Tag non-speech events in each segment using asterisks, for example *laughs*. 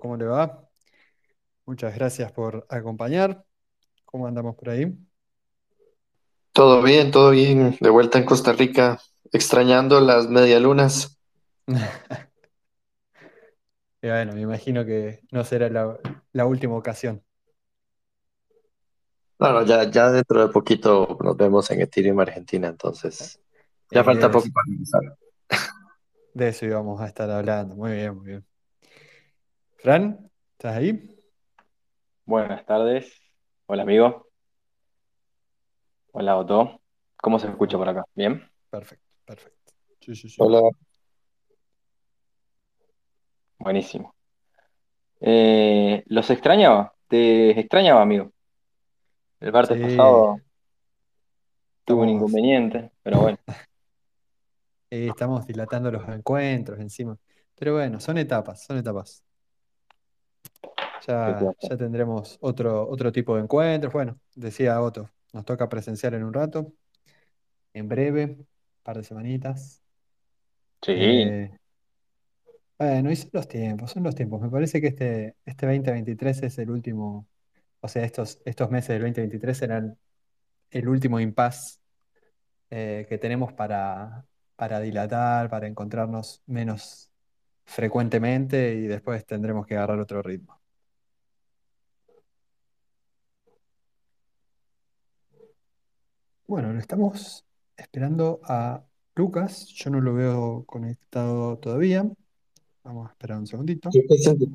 ¿Cómo le va? Muchas gracias por acompañar. ¿Cómo andamos por ahí? Todo bien, todo bien. De vuelta en Costa Rica, extrañando las medialunas. *laughs* Y bueno, me imagino que no será la, la última ocasión. Bueno, ya, ya dentro de poquito nos vemos en Ethereum Argentina, entonces ya Eh, falta poco para empezar. de eso íbamos a estar hablando. Muy bien, muy bien. Fran, ¿estás ahí? Buenas tardes. Hola amigo. Hola Otto. ¿Cómo se escucha por acá? ¿Bien? Perfecto, perfecto. Sí, sí, sí. Hola, Buenísimo. Eh, ¿los extrañaba? ¿Te extrañaba, amigo? El martes Sí, pasado tuve un inconveniente, pero bueno, *laughs* eh, estamos dilatando los encuentros encima. Pero bueno, son etapas, son etapas. ¿Qué te Ya, tendremos otro, otro tipo de encuentros. Bueno, decía Otto, nos toca presenciar en un rato, en breve, un par de semanitas. Sí, Eh, bueno, y son los tiempos, son los tiempos. Me parece que este, este 2023 es el último, o sea, estos, estos meses del 2023 serán el último impasse eh, que tenemos para, para dilatar, para encontrarnos menos frecuentemente y después tendremos que agarrar otro ritmo. Bueno, lo estamos esperando a Lucas. Yo no lo veo conectado todavía. Vamos a esperar un segundito. que es el de,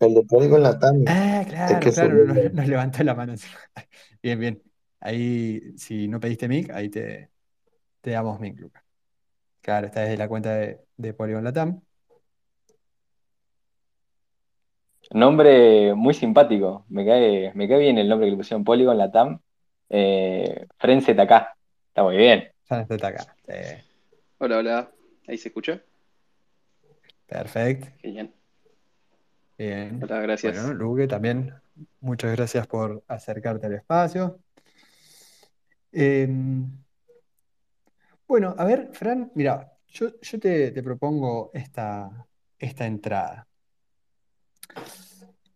de Polygon Latam, Ah, claro, que claro, nos levantó la mano. *laughs* Bien, bien. Ahí, si no pediste mic, ahí te, te damos mic, Lucas. Claro, está desde la cuenta de, de Polygon Latam. nombre muy simpático. Me cae, me cae bien el nombre que le pusieron Polygon Latam. Eh, Fren ZK. Está muy bien. Acá. Eh, Hola, hola. ¿Ahí se escucha? perfecto. Genial. Bien. Hola, Bueno, gracias. Luque, también muchas gracias por acercarte al espacio. Em, bueno, a ver, Fran, mira, yo, yo te, te propongo esta, esta entrada.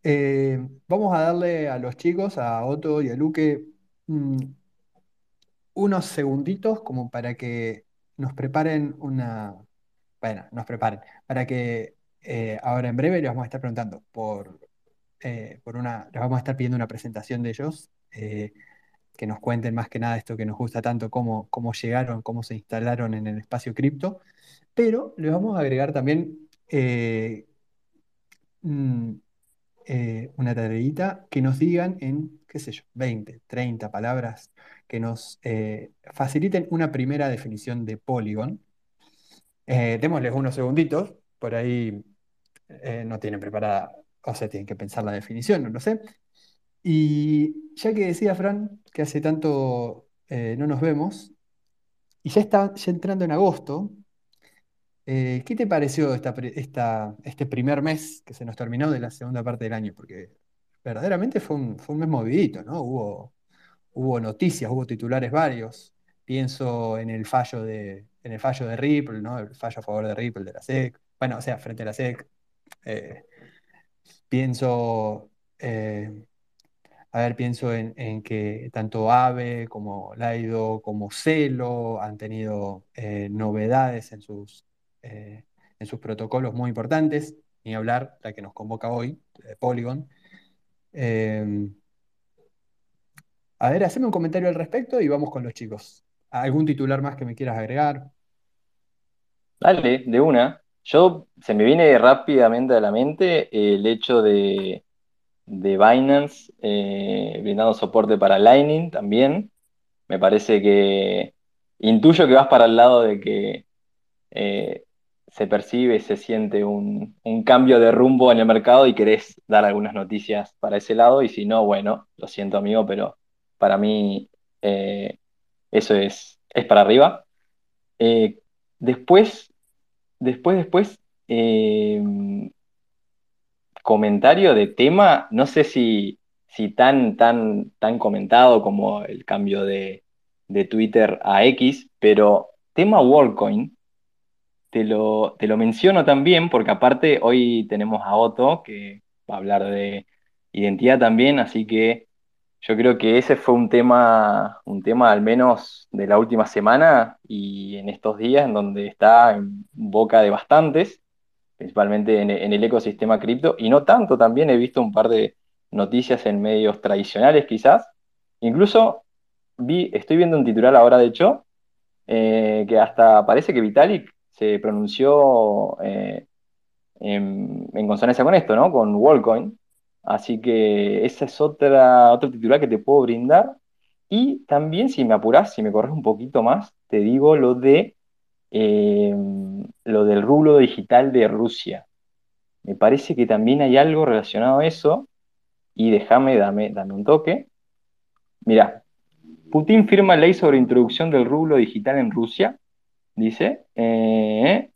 Eh, vamos a darle a los chicos, a Otto y a Luque, mm, unos segunditos como para que nos preparen una, bueno, nos preparen, para que eh, ahora en breve les vamos a estar preguntando por, eh, por una, les vamos a estar pidiendo una presentación de ellos, eh, que nos cuenten más que nada esto que nos gusta tanto, cómo, cómo llegaron, cómo se instalaron en el espacio cripto, pero les vamos a agregar también mm, eh, una tareita que nos digan en, qué sé yo, 20, 30 palabras, que nos eh, faciliten una primera definición de Polygon. Eh, démosles unos segunditos, por ahí no tienen preparada, o sea, tienen que pensar la definición, no lo sé. Y ya que decía Fran que hace tanto no nos vemos, y ya está ya entrando en agosto, Eh, ¿qué te pareció este primer mes que se nos terminó de la segunda parte del año? Porque verdaderamente fue un, mes movidito, ¿no? Hubo, noticias, hubo titulares varios. Pienso en el fallo de, en el fallo de Ripple, ¿no? El fallo a favor de Ripple de la SEC. Bueno, o sea, frente a la SEC. Eh, pienso, eh, a ver, pienso en, que tanto AVE como Laido como Celo han tenido novedades en sus, eh, en sus protocolos muy importantes, ni hablar la que nos convoca hoy, de Polygon. Eh, a ver, haceme un comentario al respecto y vamos con los chicos. ¿Algún titular más que me quieras agregar? Dale, de una. Yo se me viene rápidamente a la mente el hecho de, de Binance eh, brindando soporte para Lightning también. Me parece que intuyo que vas para el lado de que eh, se percibe, se siente un, un cambio de rumbo en el mercado y querés dar algunas noticias para ese lado. Y si no, bueno, lo siento amigo, pero para mí eh, eso es, es para arriba. Eh, después, después, después, eh, comentario de tema, no sé si, si tan, tan, tan comentado como el cambio de, de Twitter a X, pero tema WorldCoin, te lo, te lo menciono también porque aparte hoy tenemos a Otto que va a hablar de identidad también, así que yo creo que ese fue un tema, un tema al menos de la última semana y en estos días en donde está en boca de bastantes, principalmente en, el ecosistema cripto, y no tanto, también he visto un par de noticias en medios tradicionales quizás. Incluso vi, estoy viendo un titular ahora de hecho, eh, que hasta parece que Vitalik se pronunció eh, en, consonancia con esto, ¿no? Con Wallcoin. Así que esa es otra, otro titular que te puedo brindar. Y también, si me apuras, si me corres un poquito más, te digo lo de eh, lo del rublo digital de Rusia. Me parece que también hay algo relacionado a eso. Y déjame, dame, dame un toque. Mira, Putin firma ley sobre introducción del rublo digital en Rusia. Dice. eh,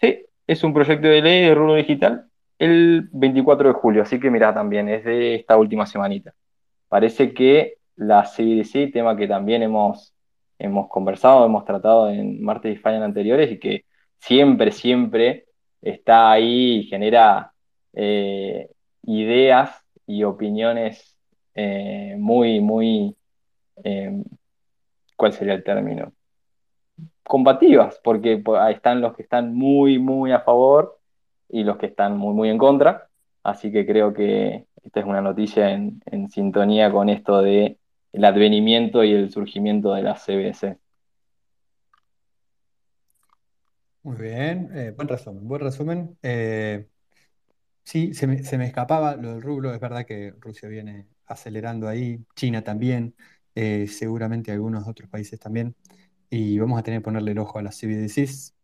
sí, es un proyecto de ley de rublo digital el 24 de julio. Así que mira, también es de esta última semanita. Parece que la CBDC, tema que también hemos, hemos conversado, hemos tratado en martes y España anteriores y que siempre, siempre está ahí y genera eh, ideas y opiniones eh, muy, muy, ¿cuál sería el término? Combativas, porque pues, están los que están muy, muy a favor y los que están muy, muy en contra. Así que creo que esta es una noticia en, en sintonía con esto de el advenimiento y el surgimiento de la CBC. Muy bien, eh, buen resumen, buen resumen. Eh, sí, se me, se me escapaba lo del rublo, es verdad que Rusia viene acelerando ahí, China también, eh, seguramente algunos otros países también, y vamos a tener que ponerle el ojo a las CBDCs.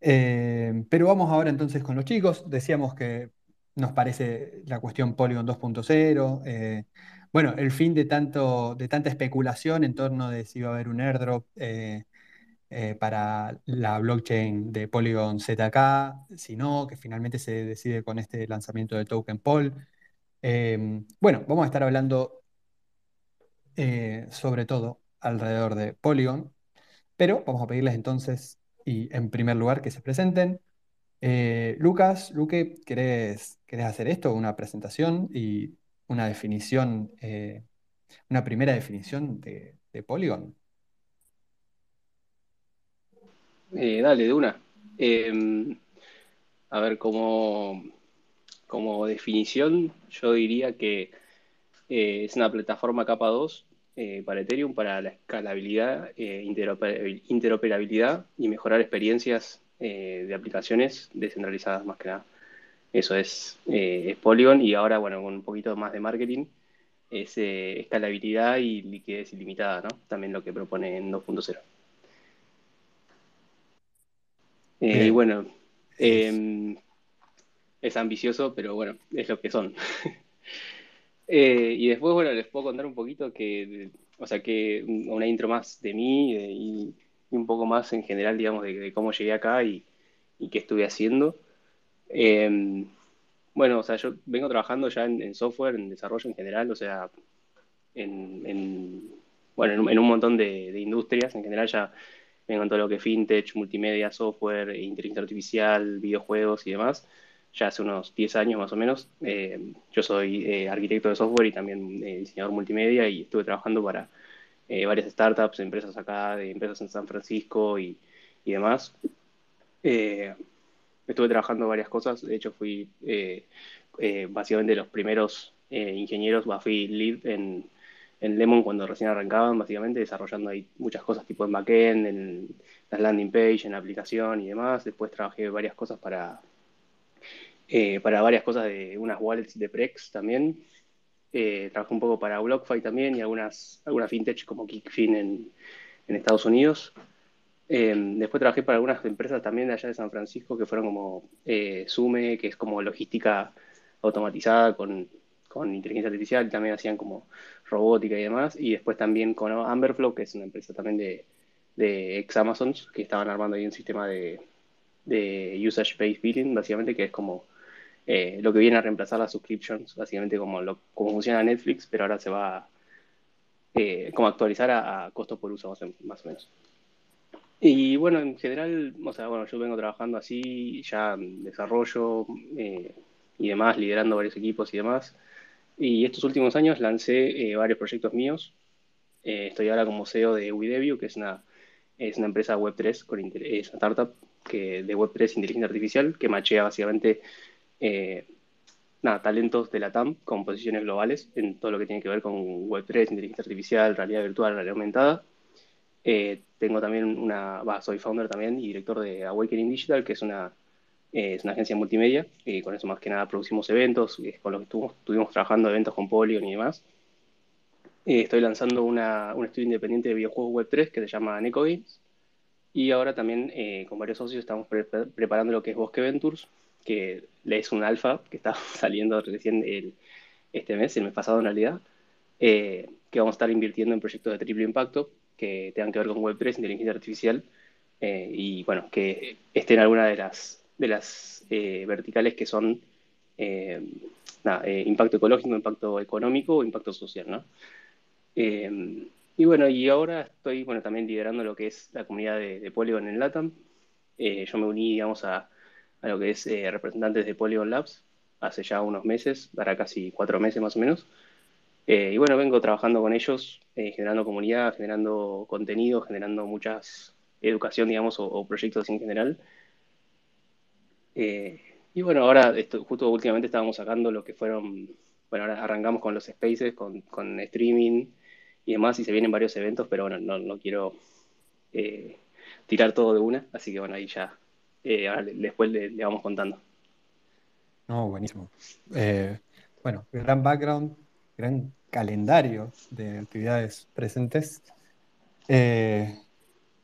Eh, pero vamos ahora entonces con los chicos, decíamos que nos parece la cuestión Polygon 2.0, eh, bueno, el fin de, tanto, de tanta especulación en torno de si iba a haber un airdrop. eh, eh, para la blockchain de Polygon ZK, si no, que finalmente se decide con este lanzamiento de Token Pool. Eh, bueno, vamos a estar hablando eh, sobre todo alrededor de Polygon, pero vamos a pedirles entonces, y en primer lugar, que se presenten. Eh, Lucas, Luque, ¿querés, hacer esto? Una presentación y una definición, eh, una primera definición de, de Polygon. Eh, dale, de una. Eh, a ver, como, como definición, yo diría que es una plataforma capa 2 eh, para Ethereum para la escalabilidad, eh, interoperabil- interoperabilidad y mejorar experiencias eh, de aplicaciones descentralizadas más que nada. Eso es, eh, es Polygon y ahora, bueno, con un poquito más de marketing, es escalabilidad y liquidez ilimitada, ¿no? También lo que propone en 2.0. Eh, y bueno, eh, es ambicioso, pero bueno, es lo que son. *laughs* Eh, y después, bueno, les puedo contar un poquito que, o sea, que un- una intro más de mí y, y un poco más en general, digamos, de, cómo llegué acá y, qué estuve haciendo. Eh, bueno, o sea, yo vengo trabajando ya en, software, en desarrollo en general, o sea, en, en- bueno, en un montón de, de industrias. En general ya vengo en todo lo que es fintech, multimedia, software, inteligencia artificial, videojuegos y demás. Ya hace unos 10 años más o menos. Eh, yo soy eh, arquitecto de software y también eh, diseñador multimedia y estuve trabajando para varias startups, empresas acá, de empresas en San Francisco y, y demás. Estuve trabajando varias cosas. De hecho, fui básicamente los primeros ingenieros, fui lead en, en Lemon cuando recién arrancaban, básicamente desarrollando ahí muchas cosas tipo en backend, en las landing page, en la aplicación y demás. Después trabajé varias cosas para, eh, para varias cosas de unas wallets de Prex también. Eh, trabajé un poco para BlockFi también y algunas, algunas fintech como Kickfin en, en Estados Unidos. Eh, después trabajé para algunas empresas también de allá de San Francisco que fueron como eh, Sume, que es como logística automatizada con, con inteligencia artificial, también hacían como robótica y demás. Y después también con Amberflow, que es una empresa también de, de ex Amazons, que estaban armando ahí un sistema de, de usage-based billing, básicamente, que es como eh, lo que viene a reemplazar las subscriptions, básicamente como, lo, como funciona Netflix, pero ahora se va a, eh, como actualizar a, a costo por uso más o, menos. Y bueno, en general, o sea, bueno, yo vengo trabajando así, ya en desarrollo eh, y demás, liderando varios equipos y demás. Y estos últimos años lancé eh, varios proyectos míos. Eh, estoy ahora como CEO de WeDeview, que es una, es una empresa Web3, con, es una startup que, de Web3 inteligencia artificial, que machea básicamente nada, talentos de la TAM con posiciones globales en todo lo que tiene que ver con Web3, inteligencia artificial, realidad virtual, realidad aumentada. Eh, tengo también una, soy founder también y director de Awakening Digital, que es una, eh, es una agencia multimedia, y con eso más que nada producimos eventos, con lo que estuvimos, trabajando eventos con Polygon y demás. Eh, estoy lanzando una, un estudio independiente de videojuegos Web3 que se llama Neko Games. Y ahora también con varios socios estamos preparando lo que es Bosque Ventures, que es un alfa que está *laughs* saliendo recién el, este mes, el mes pasado en realidad, que vamos a estar invirtiendo en proyectos de triple impacto que tengan que ver con Web3, inteligencia artificial, eh, y bueno, que estén alguna de las, de las eh, verticales que son eh, impacto ecológico, impacto económico o impacto social, ¿no? y bueno, y ahora estoy bueno, también liderando lo que es la comunidad de, Polygon en LATAM. yo me uní, digamos, a, a lo que es representantes de Polygon Labs hace ya unos meses, para casi cuatro meses más o menos. y bueno, vengo trabajando con ellos eh, generando comunidad, generando contenido, generando muchas educación, digamos, o, proyectos en general. Eh, y bueno, ahora esto, justo últimamente estábamos sacando lo que fueron, bueno, ahora arrancamos con los spaces, con, con streaming y demás, y se vienen varios eventos, pero bueno, no, no quiero eh, tirar todo de una, así que bueno, ahí ya, ahora después le, vamos contando. No, buenísimo. bueno, gran background, gran calendario de actividades presentes. Eh,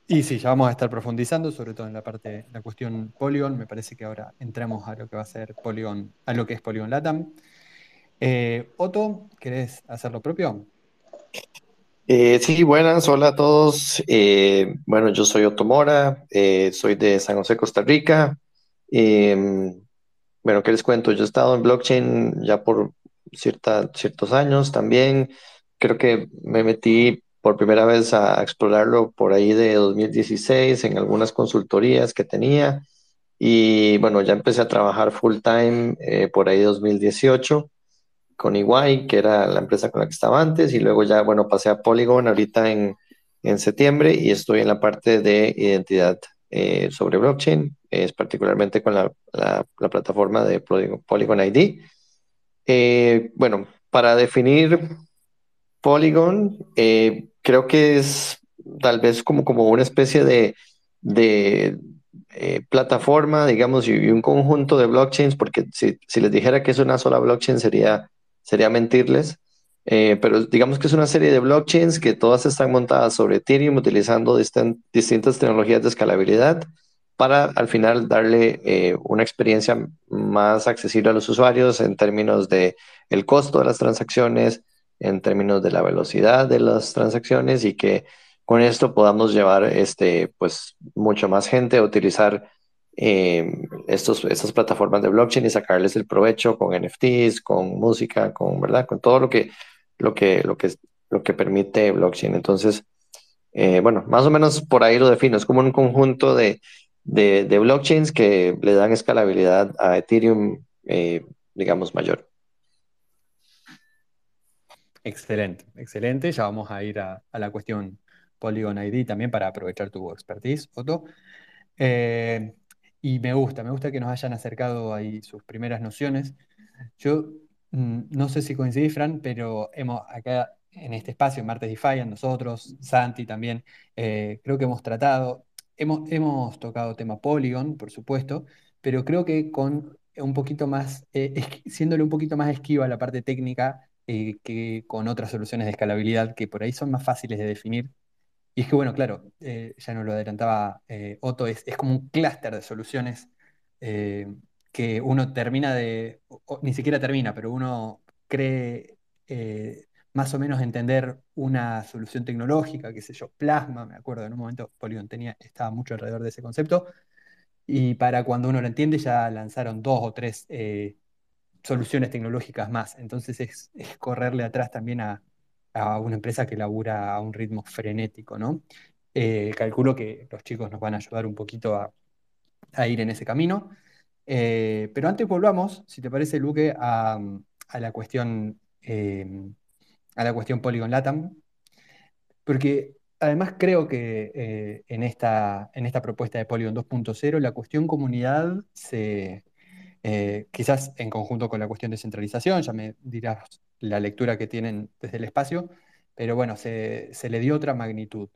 y sí, ya vamos a estar profundizando, sobre todo en la parte, la cuestión Polygon. Me parece que ahora entramos a lo que va a ser Polygon, a lo que es Polygon Latam. Eh, Otto, ¿querés hacer lo propio? Eh, sí, buenas, hola a todos. bueno, yo soy Otto Mora, soy de San José, Costa Rica. bueno, ¿qué les cuento? Yo he estado en blockchain ya por cierta, ciertos años también. Creo que me metí por primera vez a explorarlo por ahí de 2016 en algunas consultorías que tenía. Y bueno, ya empecé a trabajar full time eh, por ahí 2018 con Iguay, que era la empresa con la que estaba antes, y luego ya, bueno, pasé a Polygon ahorita en, en septiembre y estoy en la parte de identidad eh, sobre blockchain, es particularmente con la, la, la plataforma de Polygon ID. Eh, bueno, para definir Polygon, eh, creo que es tal vez como, como una especie de, eh, plataforma, digamos, y, un conjunto de blockchains, porque si, les dijera que es una sola blockchain sería, sería mentirles, pero digamos que es una serie de blockchains que todas están montadas sobre Ethereum utilizando distintas tecnologías de escalabilidad para al final darle eh, una experiencia más accesible a los usuarios en términos de el costo de las transacciones, en términos de la velocidad de las transacciones y que con esto podamos llevar este, pues, mucho más gente a utilizar eh, estas plataformas de blockchain y sacarles el provecho con NFTs, con música, con, ¿verdad? con todo lo que, lo que, lo que, lo que permite blockchain. Entonces, eh, bueno, más o menos por ahí lo defino. Es como un conjunto de, de, blockchains que le dan escalabilidad a Ethereum, eh, digamos, mayor. Excelente, excelente. Ya vamos a ir a, la cuestión Polygon ID también para aprovechar tu expertise, Otto. Eh, y me gusta, me gusta que nos hayan acercado ahí sus primeras nociones. Yo mm, no sé si coincidís, Fran, pero hemos acá en este espacio, en Martes DeFi, nosotros, Santi también, eh, creo que hemos tratado Hemos, tocado tema Polygon, por supuesto, pero creo que con un poquito más, eh, siéndole un poquito más esquiva la parte técnica eh, que con otras soluciones de escalabilidad que por ahí son más fáciles de definir. Y es que, bueno, claro, eh, ya nos lo adelantaba Otto, es, como un clúster de soluciones que uno termina de, ni siquiera termina, pero uno cree más o menos entender una solución tecnológica, qué sé yo, plasma, me acuerdo, en un momento Polygon tenía, estaba mucho alrededor de ese concepto, y para cuando uno lo entiende ya lanzaron dos o tres eh, soluciones tecnológicas más, entonces es, correrle atrás también a, una empresa que labura a un ritmo frenético, ¿no? Eh, calculo que los chicos nos van a ayudar un poquito a, ir en ese camino. Eh, pero antes volvamos, si te parece, Luque, a, la cuestión, a la cuestión Polygon Latam, porque además creo que en, esta, en esta propuesta de Polygon 2.0 la cuestión comunidad se, quizás en conjunto con la cuestión de centralización, ya me dirás la lectura que tienen desde el espacio, pero bueno, se, le dio otra magnitud.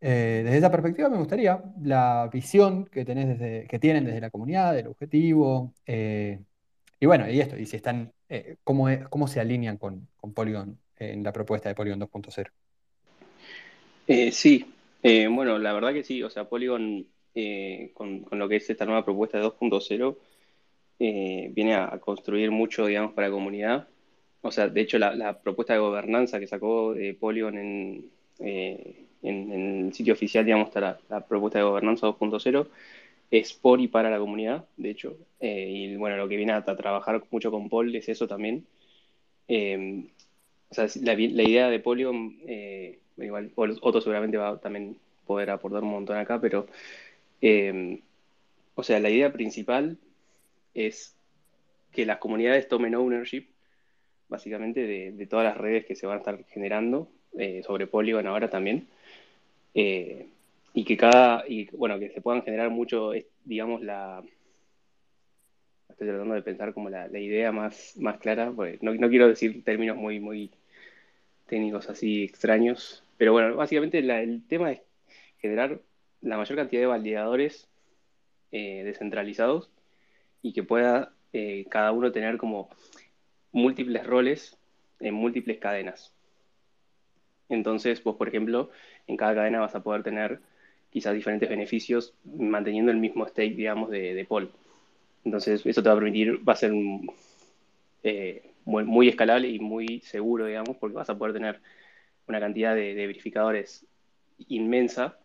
Eh, desde esa perspectiva me gustaría la visión que, tenés desde, que tienen desde la comunidad, del objetivo, eh, y bueno, y esto, y si están, eh, cómo, cómo se alinean con, con Polygon en la propuesta de Polygon 2.0. sí, bueno, la verdad que sí, o sea, Polygon con, con, lo que es esta nueva propuesta de 2.0 viene a, construir mucho, digamos, para la comunidad. O sea, de hecho, la, propuesta de gobernanza que sacó de Polygon en, eh, en, el sitio oficial, digamos, está la, propuesta de gobernanza 2.0, es por y para la comunidad, de hecho. Eh, y bueno, lo que viene a, trabajar mucho con Paul es eso también. Eh, o sea, la, idea de Polygon, igual Otto seguramente va a también poder aportar un montón acá, pero, o sea, la idea principal es que las comunidades tomen ownership, básicamente, de, todas las redes que se van a estar generando, eh, sobre Polygon ahora también, eh, y que cada, y bueno, que se puedan generar mucho, digamos, la... Estoy tratando de pensar como la, idea más, más clara, porque no, quiero decir términos muy, muy técnicos así extraños, pero bueno, básicamente el tema es generar la mayor cantidad de validadores eh, descentralizados y que pueda eh, cada uno tener como múltiples roles en múltiples cadenas. Entonces, vos, por ejemplo, en cada cadena vas a poder tener quizás diferentes beneficios manteniendo el mismo stake, digamos, de, de. Entonces, eso te va a permitir, va a ser eh, muy, escalable y muy seguro, digamos, porque vas a poder tener una cantidad de, de verificadores inmensa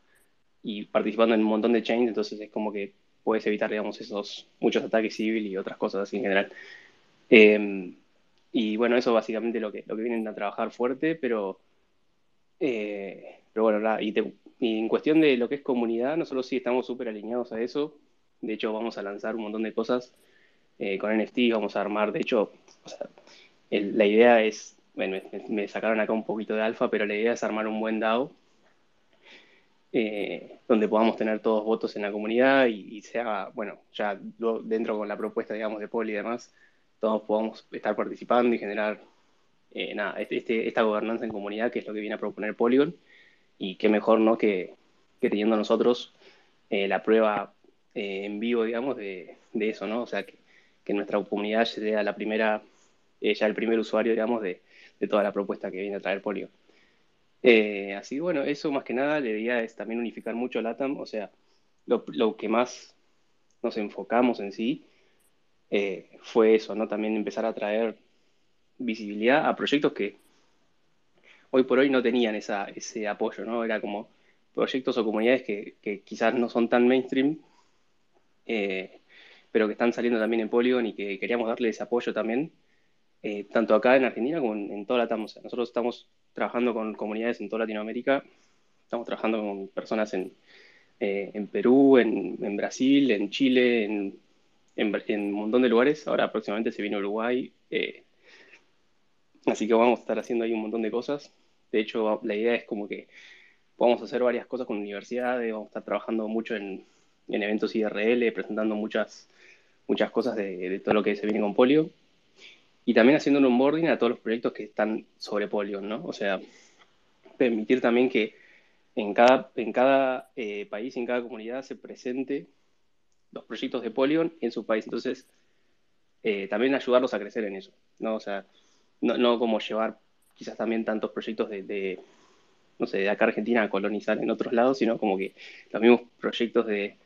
y participando en un montón de chains, entonces es como que puedes evitar, digamos, esos muchos ataques civiles y otras cosas así en general. Em, y bueno, eso básicamente lo que, lo que vienen a trabajar fuerte, pero, eh, pero bueno, y, en cuestión de lo que es comunidad, nosotros sí estamos súper alineados a eso. De hecho, vamos a lanzar un montón de cosas eh, con NFT, vamos a armar, de hecho, la idea es, bueno, me, sacaron acá un poquito de alfa, pero la idea es armar un buen DAO eh, donde podamos tener todos votos en la comunidad y, sea, bueno, ya dentro con la propuesta, digamos, de Poli y demás, todos podamos estar participando y generar, eh, nada, este, este, esta gobernanza en comunidad, que es lo que viene a proponer Polygon, y qué mejor, ¿no?, que, teniendo nosotros eh, la prueba en vivo, digamos, de, eso, ¿no? O sea, que, nuestra comunidad sea la primera, ya el primer usuario, digamos, de, de toda la propuesta que viene a traer Polygon. Eh, así bueno, eso más que nada la idea es también unificar mucho LATAM, o sea, lo, que más nos enfocamos en sí eh, fue eso, ¿no? También empezar a traer visibilidad a proyectos que hoy por hoy no tenían ese apoyo, ¿no? Era como proyectos o comunidades que, quizás no son tan mainstream, eh, pero que están saliendo también en Polygon y que queríamos darle ese apoyo también, tanto acá en Argentina como en, toda la TAM. O sea, nosotros estamos trabajando con comunidades en toda Latinoamérica. Estamos trabajando con personas en, eh, en Perú, en, en, Brasil, en Chile, en, en, un montón de lugares. Ahora próximamente se viene Uruguay. Eh, así que vamos a estar haciendo ahí un montón de cosas. De hecho, la idea es como que podamos hacer varias cosas con universidades, vamos a estar trabajando mucho en, eventos IRL, presentando muchas, muchas cosas de, todo lo que se viene con polio y también haciendo un onboarding a todos los proyectos que están sobre Polygon, ¿no? O sea, permitir también que en cada, en cada eh, país, en cada comunidad se presente los proyectos de Polygon en su país. Entonces, eh, también ayudarlos a crecer en eso, ¿no? O sea, no, no como llevar quizás también tantos proyectos de, de, no sé, de acá Argentina a colonizar en otros lados, sino como que los mismos proyectos de,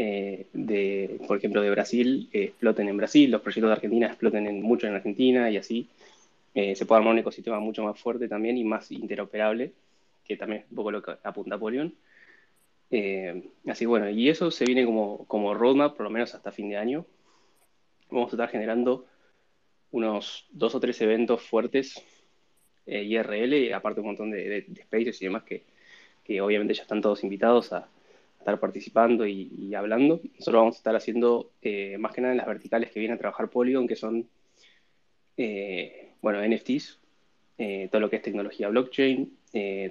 eh, de, por ejemplo, de Brasil eh, exploten en Brasil, los proyectos de Argentina exploten en, mucho en Argentina y así eh, se puede armar un ecosistema mucho más fuerte también y más interoperable, que también es un poco lo que apunta Polion. así bueno, y eso se viene como, como roadmap, por lo menos hasta fin de año. Vamos a estar generando unos dos o tres eventos fuertes IRL, aparte un montón de, de, spaces y demás que, que obviamente ya están todos invitados a estar participando y, hablando. Nosotros vamos a estar haciendo eh, más que nada en las verticales que viene a trabajar Polygon, que son, eh, bueno, NFTs, eh, todo lo que es tecnología blockchain,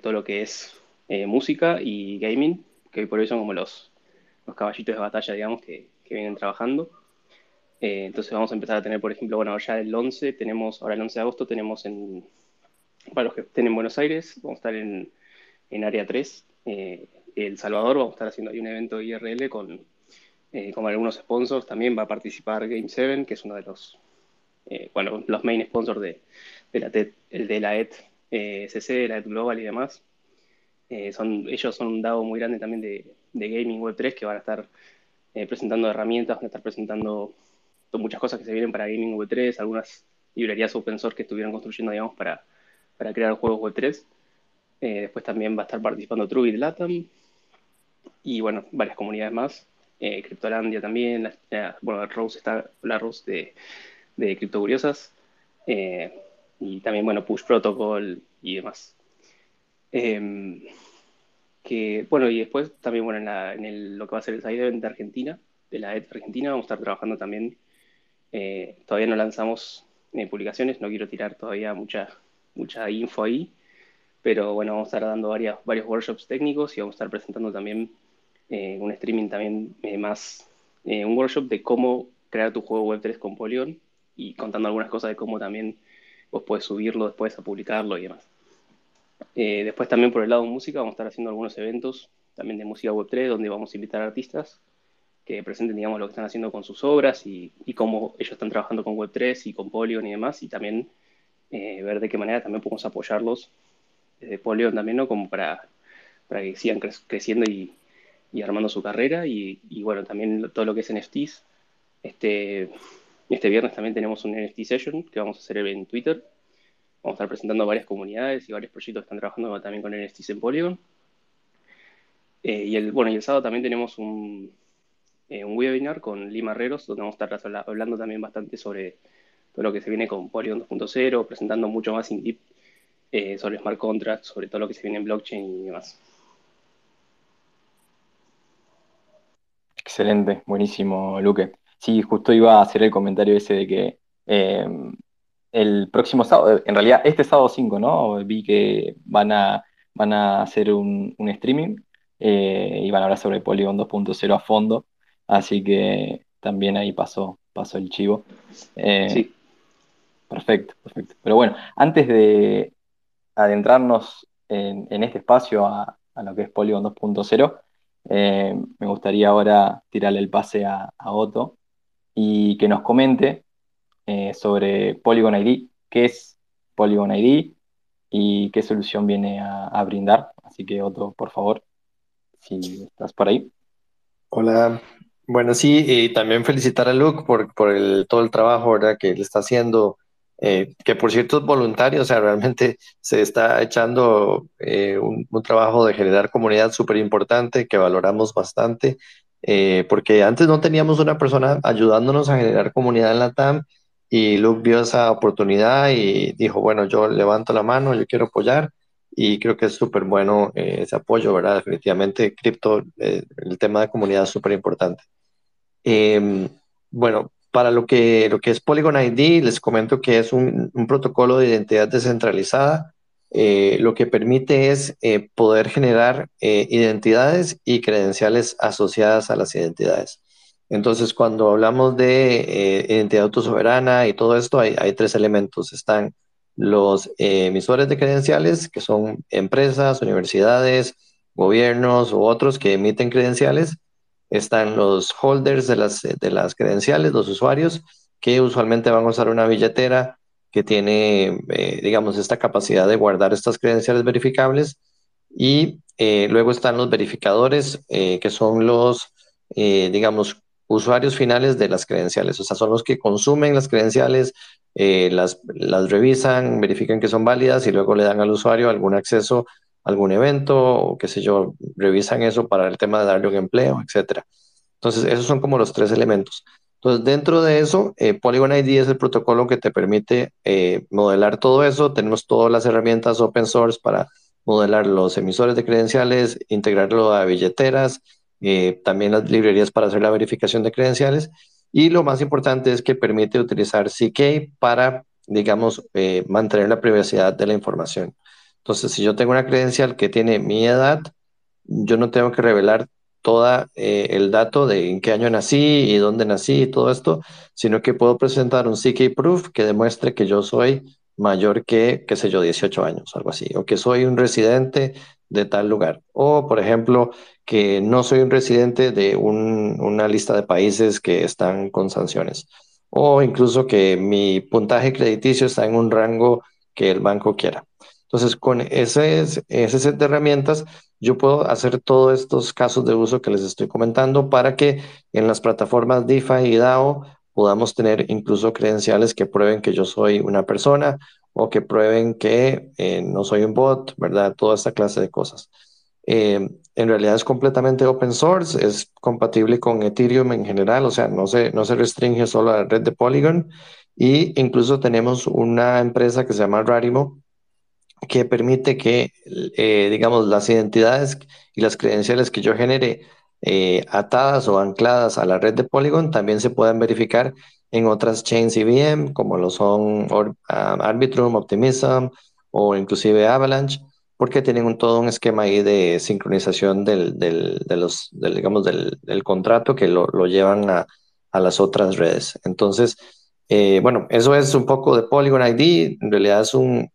todo lo que es música y gaming, que hoy por hoy son como los, caballitos de batalla, digamos, que, que vienen trabajando. entonces vamos a empezar a tener, por ejemplo, bueno, ya el 11 tenemos, ahora el 11 de agosto tenemos en, para los que estén en Buenos Aires, vamos a estar en, en Área 3, el Salvador, vamos a estar haciendo ahí un evento IRL con, eh, algunos sponsors. También va a participar Game 7, que es uno de los, eh, bueno, los main sponsors de, de la TED, el de la ET eh, CC, la ET Global y demás. son, ellos son un dado muy grande también de, de Gaming Web 3 que van a estar presentando herramientas, van a estar presentando muchas cosas que se vienen para Gaming Web 3, algunas librerías open source que estuvieron construyendo, digamos, para, para crear juegos Web 3. después también va a estar participando Trubit Latam, y bueno, varias comunidades más. Eh, Cryptolandia también, bueno, Rose está, la Rose de, de Criptocuriosas, eh, y también, bueno, Push Protocol y demás. Em, que, bueno, y después también, bueno, en, la, en el, lo que va a ser el side event de Argentina, de la ED Argentina, vamos a estar trabajando también. Eh, todavía no lanzamos eh, publicaciones, no quiero tirar todavía mucha, mucha info ahí, pero bueno, vamos a estar dando varias, varios workshops técnicos y vamos a estar presentando también eh, un streaming también eh, más, eh, un workshop de cómo crear tu juego Web3 con Polygon y contando algunas cosas de cómo también vos puedes subirlo después a publicarlo y demás. después también por el lado de música vamos a estar haciendo algunos eventos también de música Web3 donde vamos a invitar artistas que presenten, digamos, lo que están haciendo con sus obras y, y cómo ellos están trabajando con Web3 y con Polygon y demás, y también ver de qué manera también podemos apoyarlos desde Polygon también, ¿no? Como para, para que sigan creciendo y, y armando su carrera. Y, bueno, también todo lo que es NFTs. Este, este viernes también tenemos un NFT session que vamos a hacer en Twitter. Vamos a estar presentando varias comunidades y varios proyectos que están trabajando también con NFTs en Polygon. Eh, y el, bueno, y el sábado también tenemos un, eh, un webinar con Lima Herreros, donde vamos a estar hablando también bastante sobre todo lo que se viene con Polygon 2.0, presentando mucho más in deep eh, sobre smart contracts, sobre todo lo que se viene en blockchain y demás. Excelente, buenísimo, Luque. Sí, justo iba a hacer el comentario ese de que em, el próximo sábado, en realidad este sábado 5, ¿no? Vi que van a, van a hacer un, streaming eh, y van a hablar sobre Polygon 2.0 a fondo, así que también ahí pasó, pasó el chivo. Eh, sí. Perfecto, perfecto. Pero bueno, antes de adentrarnos en, este espacio a, a, lo que es Polygon 2.0, eh, me gustaría ahora tirarle el pase a, Otto y que nos comente eh, sobre Polygon ID, qué es Polygon ID y qué solución viene a, brindar. Así que Otto, por favor, si estás por ahí. Hola, bueno, sí, y también felicitar a Luke por, por el, todo el trabajo que él está haciendo eh, que por cierto es voluntario, o sea, realmente se está echando eh, un, trabajo de generar comunidad súper importante que valoramos bastante, eh, porque antes no teníamos una persona ayudándonos a generar comunidad en la TAM y Luke vio esa oportunidad y dijo, bueno, yo levanto la mano, yo quiero apoyar y creo que es súper bueno ese apoyo, ¿verdad? Definitivamente, cripto, el tema de comunidad es súper importante. Em, bueno, para lo que, lo que es Polygon ID, les comento que es un, protocolo de identidad descentralizada. Eh, lo que permite es eh, poder generar eh, identidades y credenciales asociadas a las identidades. Entonces, cuando hablamos de identidad autosoberana y todo esto, hay, hay tres elementos. Están los emisores de credenciales, que son empresas, universidades, gobiernos u otros que emiten credenciales están los holders de las, de las credenciales, los usuarios, que usualmente van a usar una billetera que tiene, eh, digamos, esta capacidad de guardar estas credenciales verificables. Y eh, luego están los verificadores, eh, que son los, digamos, usuarios finales de las credenciales. O sea, son los que consumen las credenciales, las, las revisan, verifican que son válidas y luego le dan al usuario algún acceso algún evento o qué sé yo, revisan eso para el tema de darle un empleo, etcétera. Entonces, esos son como los tres elementos. Entonces, dentro de eso, eh, Polygon ID es el protocolo que te permite eh, modelar todo eso. Tenemos todas las herramientas open source para modelar los emisores de credenciales, integrarlo a billeteras, eh, también las librerías para hacer la verificación de credenciales. Y lo más importante es que permite utilizar CK para, digamos, eh, mantener la privacidad de la información. Entonces, si yo tengo una credencial que tiene mi edad, yo no tengo que revelar todo eh, el dato de en qué año nací y dónde nací y todo esto, sino que puedo presentar un CK proof que demuestre que yo soy mayor que, qué sé yo, 18 años, algo así, o que soy un residente de tal lugar, o por ejemplo, que no soy un residente de una lista de países que están con sanciones, o incluso que mi puntaje crediticio está en un rango que el banco quiera. Entonces, con ese, ese set de herramientas, yo puedo hacer todos estos casos de uso que les estoy comentando para que en las plataformas DeFi y DAO podamos tener incluso credenciales que prueben que yo soy una persona o que prueben que eh, no soy un bot, ¿verdad? Toda esta clase de cosas. Eh, en realidad es completamente open source, es compatible con Ethereum en general, o sea, no se, no se restringe solo a la red de Polygon. Y incluso tenemos una empresa que se llama Rarimo, que permite que, eh, digamos, las identidades y las credenciales que yo genere eh, atadas o ancladas a la red de Polygon también se puedan verificar en otras chains IBM, como lo son Arbitrum, Optimism o inclusive Avalanche, porque tienen un, todo un esquema ahí de sincronización del, del, de los, digamos, del, del, contrato que lo, lo llevan a, a, las otras redes. Entonces, eh, bueno, eso es un poco de Polygon ID, en realidad es un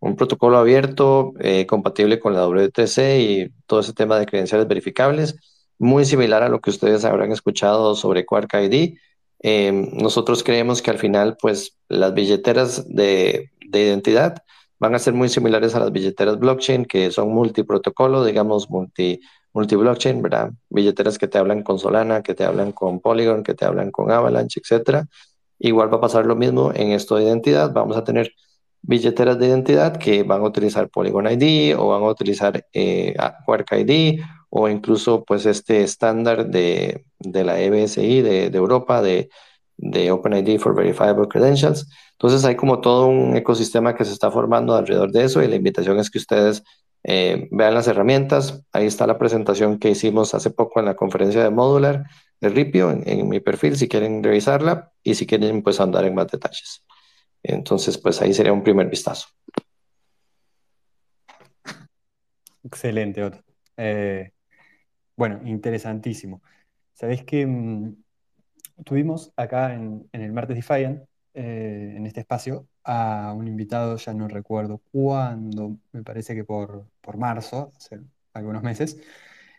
un protocolo abierto eh, compatible con la WTC y todo ese tema de credenciales verificables, muy similar a lo que ustedes habrán escuchado sobre Quark ID. Eh, nosotros creemos que al final, pues las billeteras de, de, identidad van a ser muy similares a las billeteras blockchain, que son multiprotocolo, digamos, multi, multi-blockchain, ¿verdad? Billeteras que te hablan con Solana, que te hablan con Polygon, que te hablan con Avalanche, etcétera. Igual va a pasar lo mismo en esto de identidad. Vamos a tener billeteras de identidad que van a utilizar Polygon ID o van a utilizar eh, Quark ID o incluso pues este estándar de, de, la EBSI de, de Europa de, de OpenID for Verifiable Credentials. Entonces hay como todo un ecosistema que se está formando alrededor de eso y la invitación es que ustedes eh, vean las herramientas. Ahí está la presentación que hicimos hace poco en la conferencia de Modular de Ripio en, en mi perfil si quieren revisarla y si quieren pues andar en más detalles. Entonces, pues ahí sería un primer vistazo. Excelente, Otto. Eh, bueno, interesantísimo. Sabés que mm, tuvimos acá en, el Martes Defiant, eh, en este espacio, a un invitado, ya no recuerdo cuándo, me parece que por, marzo, hace algunos meses,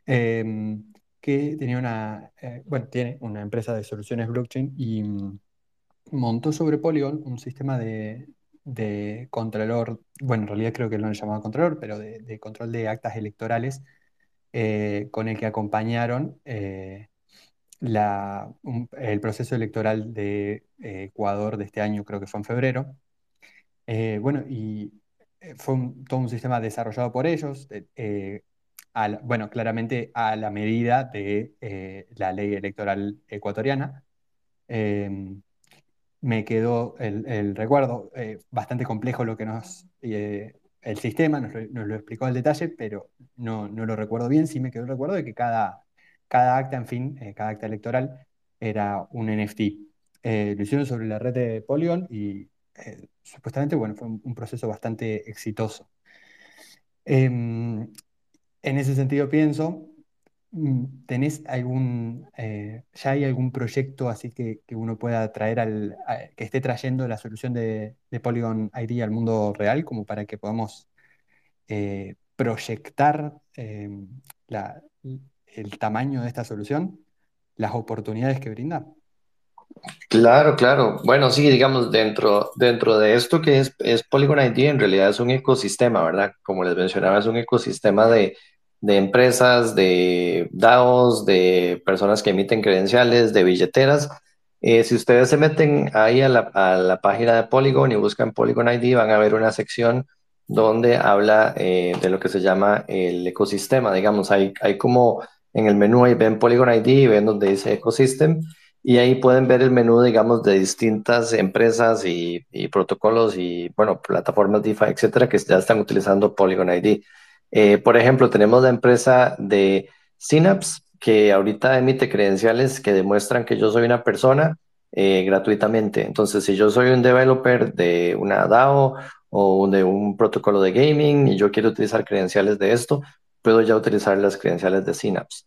em, que tenía una, eh, bueno, tiene una empresa de soluciones blockchain y mm, montó sobre Polygon un sistema de, de controlor, bueno, en realidad creo que no lo llamaba controlor, pero de, control de actas electorales, eh, con el que acompañaron eh, la, el proceso electoral de eh, Ecuador de este año, creo que fue en febrero. bueno, y fue todo un sistema desarrollado por ellos, bueno, claramente a la medida de la ley electoral ecuatoriana me quedó el, recuerdo, eh, bastante complejo lo que nos, eh, el sistema, nos, lo explicó al detalle, pero no, no, lo recuerdo bien, sí me quedó el recuerdo de que cada, cada acta, en fin, eh, cada acta electoral era un NFT. lo hicieron sobre la red de Polygon y supuestamente, bueno, fue un, proceso bastante exitoso. Em, en ese sentido pienso ¿Tenés algún, eh, ya hay algún proyecto así que, uno pueda traer al, que esté trayendo la solución de, Polygon ID al mundo real, como para que podamos eh, proyectar em, el tamaño de esta solución, las oportunidades que brinda? Claro, claro. Bueno, sí, digamos, dentro, dentro de esto que es, es Polygon ID, en realidad es un ecosistema, ¿verdad? Como les mencionaba, es un ecosistema de de empresas, de DAOs, de personas que emiten credenciales, de billeteras. Eh, si ustedes se meten ahí a la, página de Polygon y buscan Polygon ID, van a ver una sección donde habla eh, de lo que se llama el ecosistema. Digamos, hay, hay como en el menú ahí ven Polygon ID y ven donde dice Ecosystem. y ahí pueden ver el menú, digamos, de distintas empresas y, protocolos y, bueno, plataformas DeFi, etcétera, que ya están utilizando Polygon ID. Eh, por ejemplo, tenemos la empresa de Synapse, que ahorita emite credenciales que demuestran que yo soy una persona eh, gratuitamente. Entonces, si yo soy un developer de una DAO o de un protocolo de gaming y yo quiero utilizar credenciales de esto, puedo ya utilizar las credenciales de Synapse.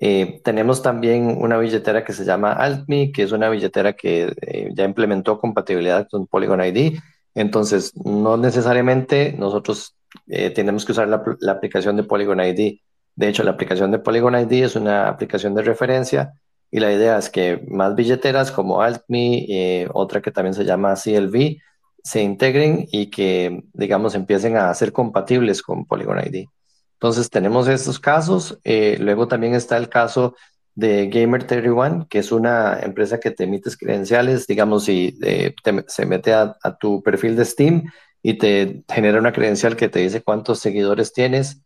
Eh, tenemos también una billetera que se llama AltMe, que es una billetera que ya implementó compatibilidad con Polygon ID. Entonces, no necesariamente nosotros eh, tenemos que usar la, aplicación de Polygon ID. De hecho, la aplicación de Polygon ID es una aplicación de referencia y la idea es que más billeteras como AltMe, otra que también se llama CLV, se integren y que, digamos, empiecen a ser compatibles con Polygon ID. Entonces tenemos estos casos. Eh, luego también está el caso de Gamer31, que es una empresa que te emites credenciales, digamos, si eh, se mete a, tu perfil de Steam y te genera una credencial que te dice cuántos seguidores tienes.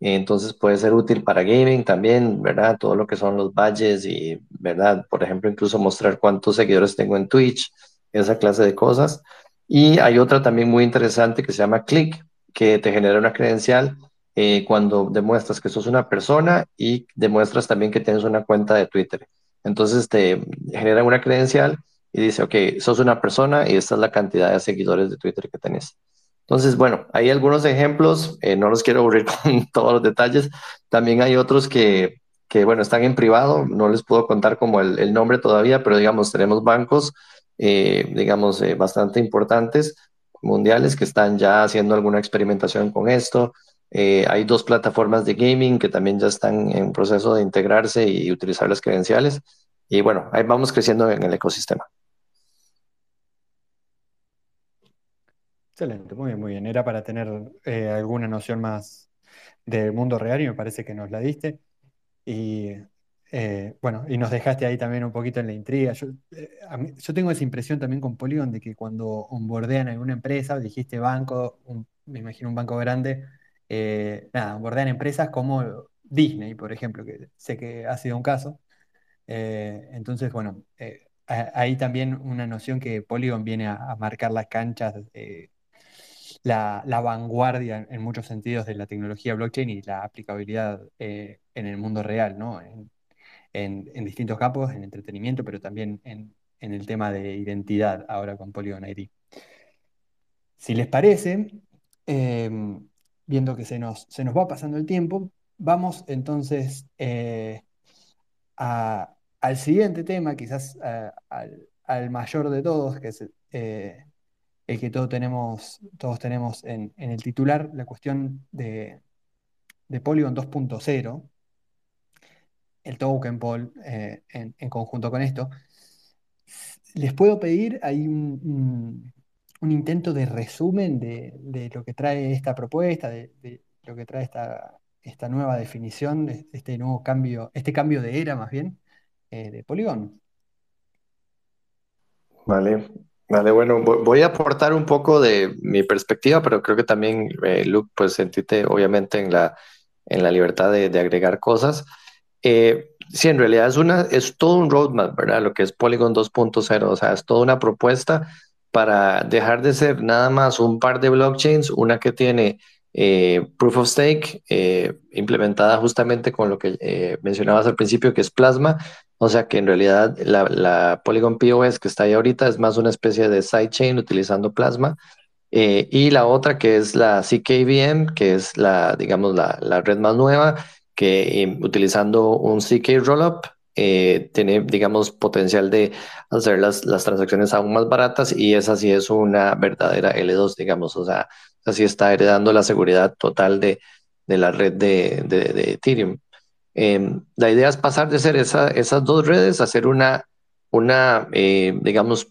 Entonces puede ser útil para gaming también, ¿verdad? Todo lo que son los badges y, ¿verdad? Por ejemplo, incluso mostrar cuántos seguidores tengo en Twitch, esa clase de cosas. Y hay otra también muy interesante que se llama Click, que te genera una credencial eh, cuando demuestras que sos una persona y demuestras también que tienes una cuenta de Twitter. Entonces te genera una credencial y dice, ok, sos una persona y esta es la cantidad de seguidores de Twitter que tenés. Entonces, bueno, hay algunos ejemplos, eh, no los quiero aburrir *laughs* con todos los detalles. También hay otros que, que bueno, están en privado, no les puedo contar como el, el nombre todavía, pero digamos, tenemos bancos, eh, digamos, bastante importantes mundiales que están ya haciendo alguna experimentación con esto. Eh, hay dos plataformas de gaming que también ya están en proceso de integrarse y utilizar las credenciales. Y bueno, ahí vamos creciendo en el ecosistema. Excelente, muy bien, muy bien. Era para tener eh, alguna noción más del mundo real y me parece que nos la diste. Y eh, bueno, y nos dejaste ahí también un poquito en la intriga. Yo, yo tengo esa impresión también con Polygon de que cuando onboardean alguna empresa, dijiste banco, me imagino un banco grande, eh, nada, bordean empresas como Disney, por ejemplo, que sé que ha sido un caso. Eh, entonces, bueno, eh, ahí también una noción que Polygon viene a, marcar las canchas, la, vanguardia en, muchos sentidos de la tecnología blockchain y la aplicabilidad en el mundo real, ¿no? En, distintos campos, en entretenimiento, pero también en, el tema de identidad ahora con Polygon ID. Si les parece, viendo que se nos, se nos va pasando el tiempo, vamos entonces eh, al siguiente tema, quizás eh, al, mayor de todos, que es eh, el que todos tenemos, todos tenemos en, el titular, la cuestión de, de Polygon 2.0, el token Poll en, conjunto con esto. Les puedo pedir, hay un intento de resumen de, lo que trae esta propuesta, de, lo que trae esta, nueva definición, de este nuevo cambio, este cambio de era más bien, eh, de Polygon. Vale, vale, bueno, voy a aportar un poco de mi perspectiva, pero creo que también, eh, Luke, pues sentite obviamente en la, en la libertad de, agregar cosas. Eh, sí, en realidad es, una, es todo un roadmap, ¿verdad? Lo que es Polygon 2.0, o sea, es toda una propuesta para dejar de ser nada más un par de blockchains, una que tiene eh, Proof of Stake eh, implementada justamente con lo que eh, mencionabas al principio, que es Plasma, o sea que en realidad la, Polygon POS que está ahí ahorita es más una especie de sidechain utilizando Plasma. y la otra que es la CKVM, que es la, digamos, la, la red más nueva, que utilizando un CK Rollup eh, tiene, digamos, potencial de hacer las, las, transacciones aún más baratas y esa sí es una verdadera L2, digamos, o sea, así está heredando la seguridad total de, de la red de, de, Ethereum. Em, la idea es pasar de ser esa, esas dos redes a ser una, una eh, digamos,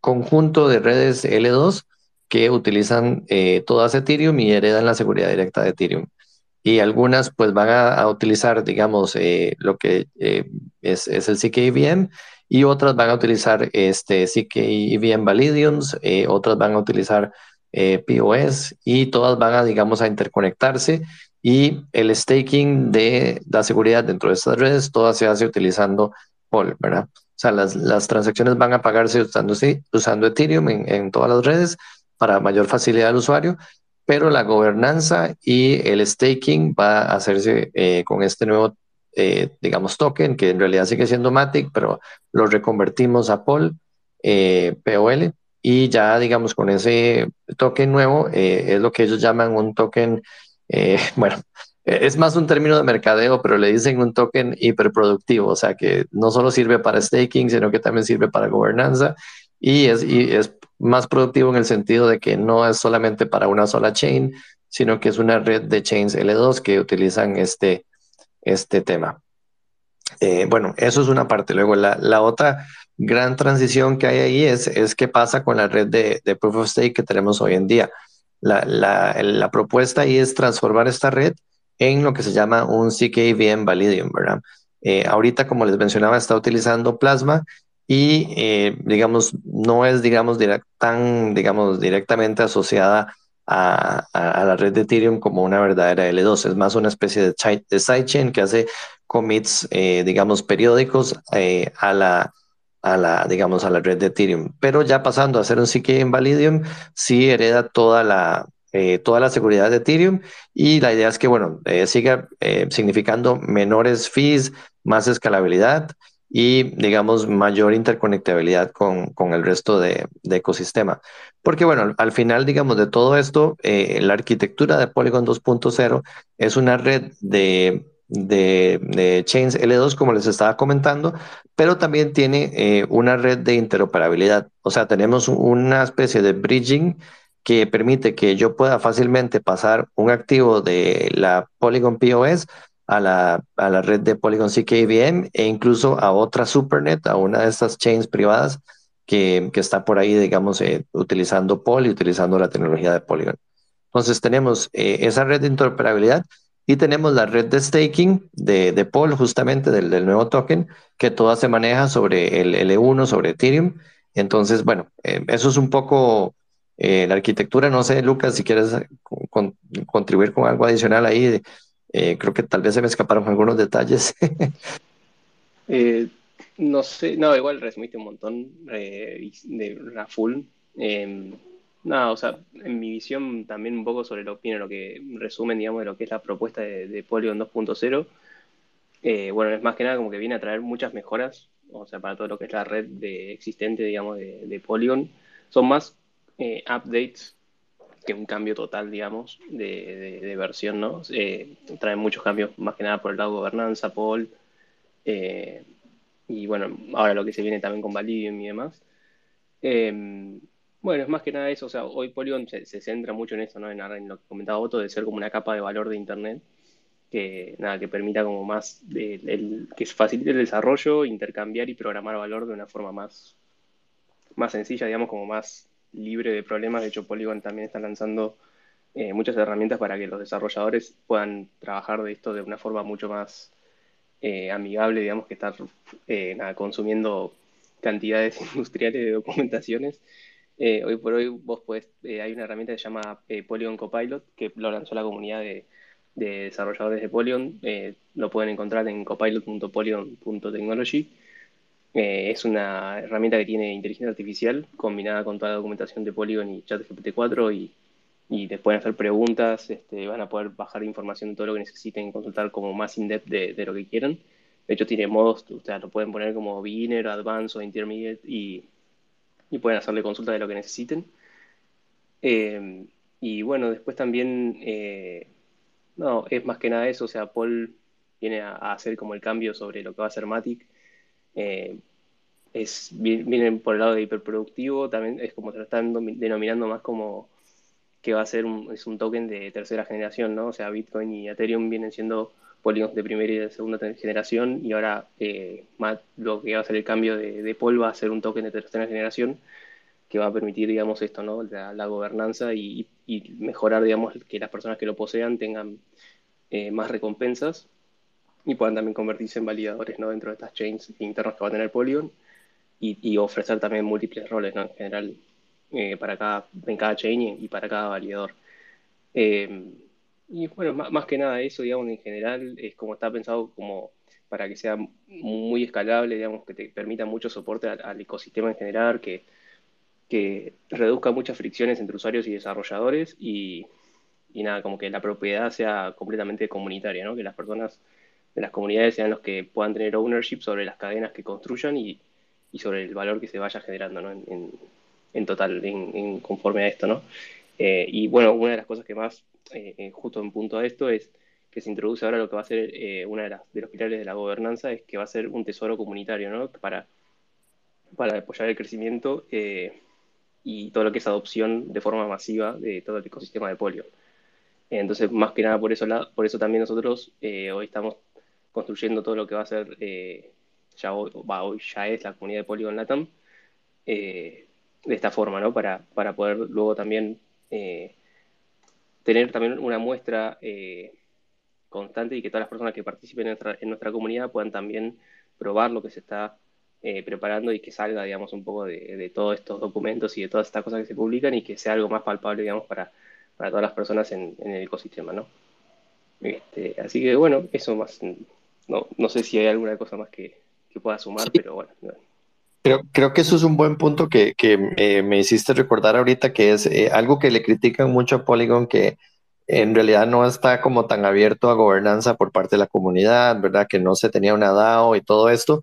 conjunto de redes L2 que utilizan eh, todas Ethereum y heredan la seguridad directa de Ethereum y algunas pues van a, utilizar, digamos, eh, lo que eh, es, es, el CKVM y otras van a utilizar este CKVM Validiums, eh, otras van a utilizar POS y todas van a, digamos, a interconectarse y el staking de la seguridad dentro de estas redes, todas se hace utilizando POL, ¿verdad? O sea, las, las transacciones van a pagarse usando, usando Ethereum en, todas las redes para mayor facilidad al usuario, pero la gobernanza y el staking va a hacerse eh, con este nuevo, eh, digamos, token, que en realidad sigue siendo Matic, pero lo reconvertimos a POL, eh, POL, y ya, digamos, con ese token nuevo, es lo que ellos llaman un token, *laughs* bueno, es más un término de mercadeo, pero le dicen un token hiperproductivo, o sea que no solo sirve para staking, sino que también sirve para gobernanza y es, y es más productivo en el sentido de que no es solamente para una sola chain, sino que es una red de chains L2 que utilizan este, este tema. Eh, bueno, eso es una parte. Luego, la, la, otra gran transición que hay ahí es, es qué pasa con la red de, Proof of Stake que tenemos hoy en día. La, la, la, propuesta ahí es transformar esta red en lo que se llama un CKVM Validium, ¿verdad? Eh, ahorita, como les mencionaba, está utilizando Plasma y eh, digamos no es digamos tan digamos directamente asociada a, a, la red de Ethereum como una verdadera L2 es más una especie de, de sidechain que hace commits eh, digamos periódicos eh, a la a la digamos a la red de Ethereum pero ya pasando a ser un CK en Validium sí hereda toda la toda la seguridad de Ethereum y la idea es que bueno siga significando menores fees más escalabilidad y, digamos, mayor interconectabilidad con, con el resto de, de, ecosistema. Porque, bueno, al, final, digamos, de todo esto, eh, la arquitectura de Polygon 2.0 es una red de, de, de, chains L2, como les estaba comentando, pero también tiene eh, una red de interoperabilidad. O sea, tenemos una especie de bridging que permite que yo pueda fácilmente pasar un activo de la Polygon POS a la, a la red de Polygon CKVM e incluso a otra Supernet, a una de estas chains privadas que, que está por ahí, digamos, eh, utilizando Poly, utilizando la tecnología de Polygon. Entonces tenemos eh, esa red de interoperabilidad y tenemos la red de staking de, de Pol, justamente del, del, nuevo token, que toda se maneja sobre el L1, sobre Ethereum. Entonces, bueno, eh, eso es un poco la arquitectura. No sé, Lucas, si quieres con, contribuir con algo adicional ahí. Eh, creo que tal vez se me escaparon algunos detalles. *laughs* eh, no sé, no, igual resumiste un montón eh, de la nada, o sea, en mi visión también un poco sobre lo, lo que resumen, digamos, de lo que es la propuesta de, de Polygon 2.0. Eh, bueno, es más que nada como que viene a traer muchas mejoras, o sea, para todo lo que es la red de, existente, digamos, de, Polygon. Son más eh, updates que un cambio total, digamos, de, de, versión, ¿no? Eh, trae muchos cambios, más que nada por el lado de gobernanza, Paul, eh, y bueno, ahora lo que se viene también con Validium y demás. Eh, bueno, es más que nada eso, o sea, hoy Polygon se, centra mucho en eso, ¿no? En, lo que comentaba Otto, de ser como una capa de valor de Internet, que nada, que permita como más, el, que facilite el desarrollo, intercambiar y programar valor de una forma más, más sencilla, digamos, como más libre de problemas. De hecho, Polygon también está lanzando eh, muchas herramientas para que los desarrolladores puedan trabajar de esto de una forma mucho más eh, amigable, digamos, que estar eh, nada, consumiendo cantidades *laughs* industriales de documentaciones. Eh, hoy por hoy vos podés, hay una herramienta que se llama Polygon Copilot, que lo lanzó la comunidad de, de desarrolladores de Polygon. lo pueden encontrar en copilot.polygon.technology eh, es una herramienta que tiene inteligencia artificial combinada con toda la documentación de Polygon y ChatGPT-4 y, y les pueden hacer preguntas, este, van a poder bajar información de todo lo que necesiten, consultar como más in-depth de, de, lo que quieran. De hecho, tiene modos, o sea, lo pueden poner como beginner, advanced o intermediate y, y pueden hacerle consulta de lo que necesiten. Eh, y bueno, después también, eh, no, es más que nada eso, o sea, Paul viene a, hacer como el cambio sobre lo que va a ser Matic eh, es, vienen por el lado de hiperproductivo, también es como se lo están denominando más como que va a ser un, es un token de tercera generación, ¿no? O sea, Bitcoin y Ethereum vienen siendo polígonos de primera y de segunda generación y ahora eh, más, lo que va a ser el cambio de, de Pol va a ser un token de tercera generación que va a permitir, digamos, esto, ¿no? La, la gobernanza y, mejorar, digamos, que las personas que lo posean tengan eh, más recompensas y puedan también convertirse en validadores ¿no? dentro de estas chains internas que va a tener Polygon y, ofrecer también múltiples roles ¿no? en general eh, para cada, en cada chain y para cada validador. Eh, y bueno, más, más, que nada eso, digamos, en general es como está pensado como para que sea muy escalable, digamos, que te permita mucho soporte al, ecosistema en general, que, que reduzca muchas fricciones entre usuarios y desarrolladores y, y nada, como que la propiedad sea completamente comunitaria, ¿no? Que las personas de las comunidades sean los que puedan tener ownership sobre las cadenas que construyan y, y sobre el valor que se vaya generando, ¿no? En, en, total, en, conforme a esto, ¿no? Eh, y bueno, una de las cosas que más, eh, eh, justo en punto a esto, es que se introduce ahora lo que va a ser eh, una de, de los pilares de la gobernanza, es que va a ser un tesoro comunitario, ¿no? Para, para apoyar el crecimiento eh, y todo lo que es adopción de forma masiva de todo el ecosistema de polio. Entonces, más que nada por eso, por eso también nosotros eh, hoy estamos construyendo todo lo que va a ser, ya hoy, hoy ya es la comunidad de polio en LATAM, de esta forma, ¿no? Para, para poder luego también tener también una muestra constante y que todas las personas que participen en nuestra, en nuestra comunidad puedan también probar lo que se está eh, preparando y que salga, digamos, un poco de, de, todos estos documentos y de todas estas cosas que se publican y que sea algo más palpable, digamos, para, para todas las personas en, en el ecosistema, ¿no? Este, así que, bueno, eso más, no, no sé si hay alguna cosa más que, que pueda sumar, sí. pero bueno. Creo, creo que eso es un buen punto que, que eh, me hiciste recordar ahorita, que es eh, algo que le critican mucho a Polygon, que en realidad no está como tan abierto a gobernanza por parte de la comunidad, ¿verdad? Que no se tenía una DAO y todo esto.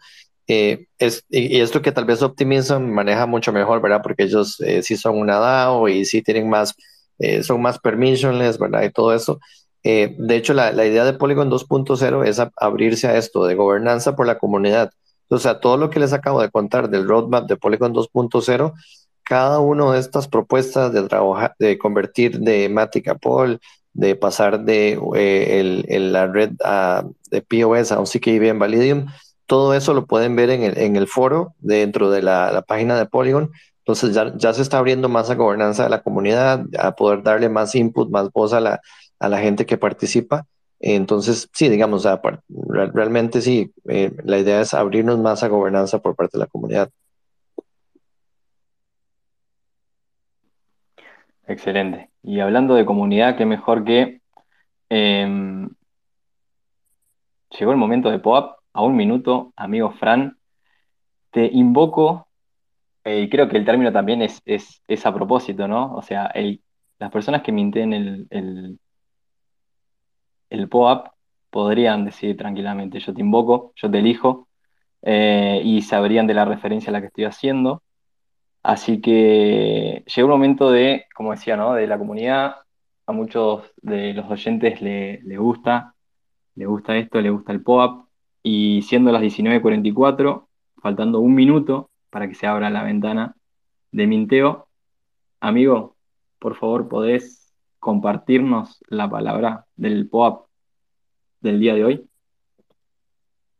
Eh, es, y, y, esto que tal vez Optimism maneja mucho mejor, ¿verdad? Porque ellos eh, sí son una DAO y sí tienen más, eh, son más permissionless, ¿verdad? Y todo eso. Eh, de hecho, la, la, idea de Polygon 2.0 es a, abrirse a esto, de gobernanza por la comunidad. Sea, todo lo que les acabo de contar del roadmap de Polygon 2.0 cada una de estas propuestas de trabajar, de convertir de Matic a Paul, de pasar de eh, la red a, de POS a un CKB Validium, todo eso lo pueden ver en el, en el foro dentro de la, la página de Polygon. Entonces ya, ya, se está abriendo más a gobernanza de la comunidad, a poder darle más input, más voz a la, a la gente que participa. Entonces, sí, digamos, realmente sí, eh, la idea es abrirnos más a gobernanza por parte de la comunidad. Excelente. Y hablando de comunidad, qué mejor que eh, llegó el momento de POAP. A un minuto, amigo Fran, te invoco, eh, y creo que el término también es, es, a propósito, ¿no? O sea, las personas que minten el, el, el POAP podrían decir tranquilamente, yo te invoco, yo te elijo, eh, y sabrían de la referencia a la que estoy haciendo. Así que llegó un momento de, como decía, ¿no? De la comunidad, a muchos de los oyentes le, gusta, le gusta esto, le gusta el pop-up, y siendo las 19.44, faltando un minuto para que se abra la ventana de minteo, amigo, por favor, podés compartirnos la palabra del pop-up del día de hoy.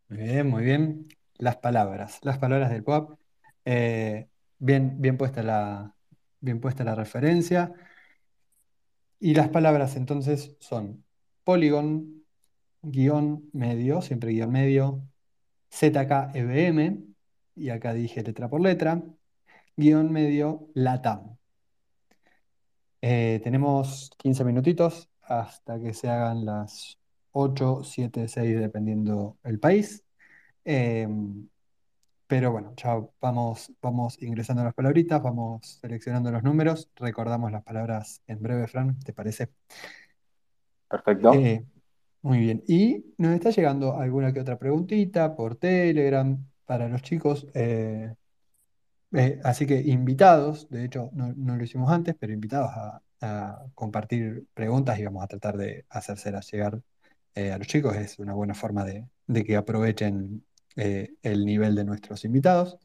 Muy bien, muy bien. Las palabras, las palabras del pop. Eh, Bien, bien puesta la, bien puesta la referencia. Y las palabras entonces son Polygon, guion medio, siempre guion medio, ZKEBM, y acá dije letra por letra, guion medio LATAM. Eh, tenemos 15 minutitos hasta que se hagan las 8, 7, 6, dependiendo el país. Eh, pero bueno, ya vamos, vamos ingresando las palabritas, vamos seleccionando los números, recordamos las palabras en breve, Fran, ¿te parece? Perfecto. Eh, muy bien. Y nos está llegando alguna que otra preguntita por Telegram para los chicos. Eh, eh, así que invitados, de hecho no, lo hicimos antes, pero invitados a, compartir preguntas y vamos a tratar de hacérselas llegar a los chicos. Es una buena forma de, que aprovechen eh, el nivel de nuestros invitados.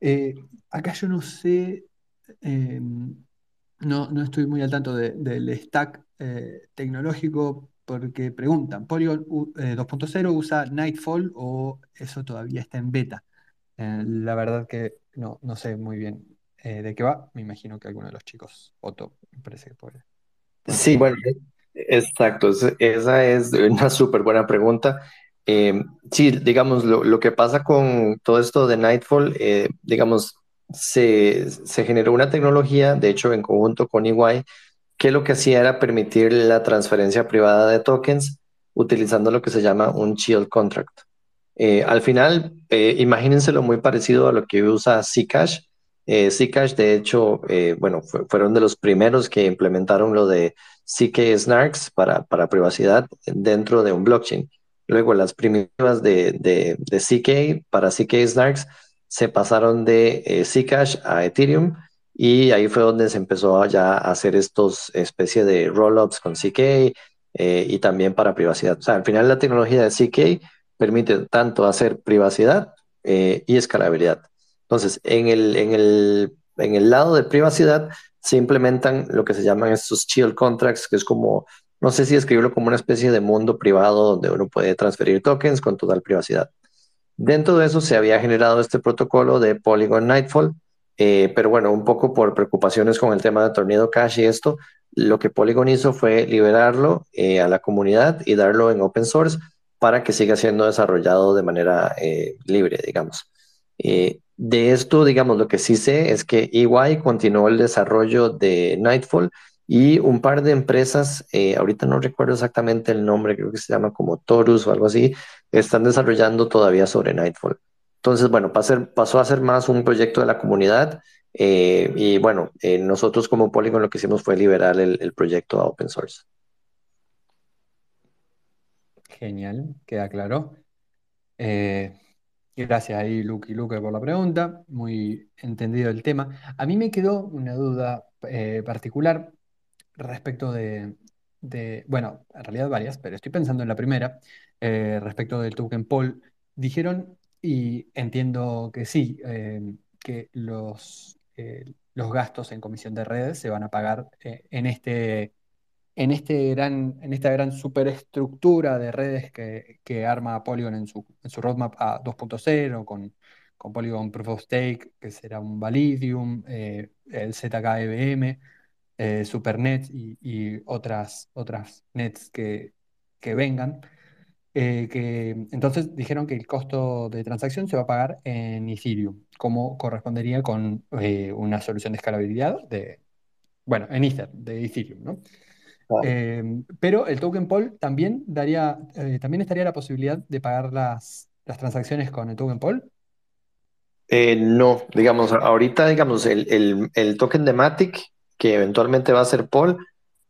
Eh, acá yo no sé, eh, no, no, estoy muy al tanto de, del stack eh, tecnológico porque preguntan, ¿Polygon 2.0 usa Nightfall o eso todavía está en beta? la verdad que no, no sé muy bien de qué va, me imagino que alguno de los chicos, Otto, me parece que puede. puede sí, bueno, exacto, esa es una súper buena pregunta. Eh, sí, digamos, lo, lo, que pasa con todo esto de Nightfall, eh, digamos, se, se, generó una tecnología, de hecho, en conjunto con EY, que lo que hacía era permitir la transferencia privada de tokens utilizando lo que se llama un shield contract. Eh, al final, eh, imagínenselo muy parecido a lo que usa Zcash. Eh, Zcash, de hecho, eh, bueno, fueron de los primeros que implementaron lo de CK Snarks para, para privacidad dentro de un blockchain. Luego, las primitivas de, de, de CK para CK Snarks se pasaron de eh, Zcash a Ethereum y ahí fue donde se empezó ya a hacer estos especie de rollups con CK y también para privacidad. O sea, al final la tecnología de CK permite tanto hacer privacidad eh, y escalabilidad. Entonces, en el, en, el, en el lado de privacidad se implementan lo que se llaman estos chill contracts, que es como, no sé si escribirlo como una especie de mundo privado donde uno puede transferir tokens con total privacidad. Dentro de eso se había generado este protocolo de Polygon Nightfall, eh, pero bueno, un poco por preocupaciones con el tema de Tornado Cash y esto, lo que Polygon hizo fue liberarlo eh, a la comunidad y darlo en open source para que siga siendo desarrollado de manera eh, libre, digamos. Eh, de esto, digamos, lo que sí sé es que EY continuó el desarrollo de Nightfall y un par de empresas, eh, ahorita no recuerdo exactamente el nombre, creo que se llama como Torus o algo así, están desarrollando todavía sobre Nightfall. Entonces, bueno, pasó a ser más un proyecto de la comunidad eh, y bueno, eh, nosotros como Polygon lo que hicimos fue liberar el, el proyecto a open source. Genial, queda claro. Eh, gracias ahí, Luke y Luke, por la pregunta. Muy entendido el tema. A mí me quedó una duda eh, particular respecto de, de- bueno, en realidad varias, pero estoy pensando en la primera, eh, respecto del token pool. Dijeron, y entiendo que sí, eh, que los, los gastos en comisión de redes se van a pagar en este en, este gran, en esta gran superestructura de redes que, que arma Polygon en su, en su roadmap a 2.0, con, con Polygon Proof of Stake, que será un Validium, eh, el ZKEVM, eh, Supernet y, y otras, otras nets que, que vengan. eh, que, entonces dijeron que el costo de transacción se va a pagar en Ethereum, como correspondería con eh, una solución de escalabilidad de, bueno, en Ether, de Ethereum, ¿no? Claro. Eh, pero el token pool también daría, eh, también estaría la posibilidad de pagar las, las transacciones con el token pool. Eh, no, digamos, ahorita, digamos, el, el, el token de Matic, que eventualmente va a ser Paul,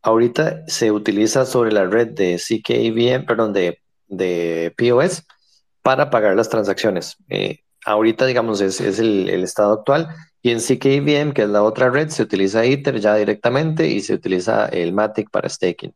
ahorita se utiliza sobre la red de CKVM, perdón, de, de POS para pagar las transacciones. Eh, ahorita, digamos, es, el, estado actual. Y en CKVM, que es la otra red, se utiliza Ether ya directamente y se utiliza el Matic para staking.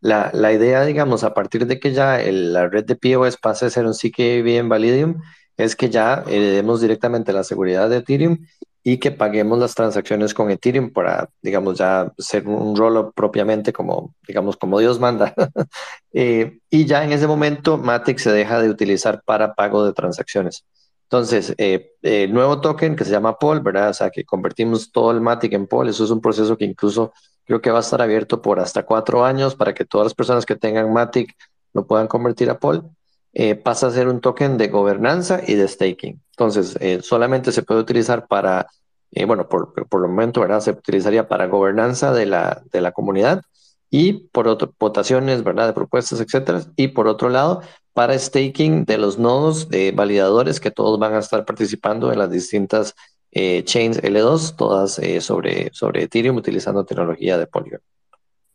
La, idea, digamos, a partir de que ya la red de POS pase a ser un CKVM Validium, es que ya heredemos directamente la seguridad de Ethereum y que paguemos las transacciones con Ethereum para, digamos, ya ser un rollup propiamente como, digamos, como Dios manda. *laughs* eh, y ya en ese momento Matic se deja de utilizar para pago de transacciones. Entonces, eh, el nuevo token que se llama Paul, ¿verdad? O sea, que convertimos todo el Matic en Paul, eso es un proceso que incluso creo que va a estar abierto por hasta cuatro años para que todas las personas que tengan Matic lo puedan convertir a Paul eh, pasa a ser un token de gobernanza y de staking. Entonces, eh, solamente se puede utilizar para, eh, bueno, por, por el momento, ¿verdad? Se utilizaría para gobernanza de la, de la comunidad y por votaciones, ¿verdad? De propuestas, etcétera. Y por otro lado, para staking de los nodos de validadores que todos van a estar participando en las distintas eh, chains L2, todas eh, sobre, sobre Ethereum utilizando tecnología de Polygon.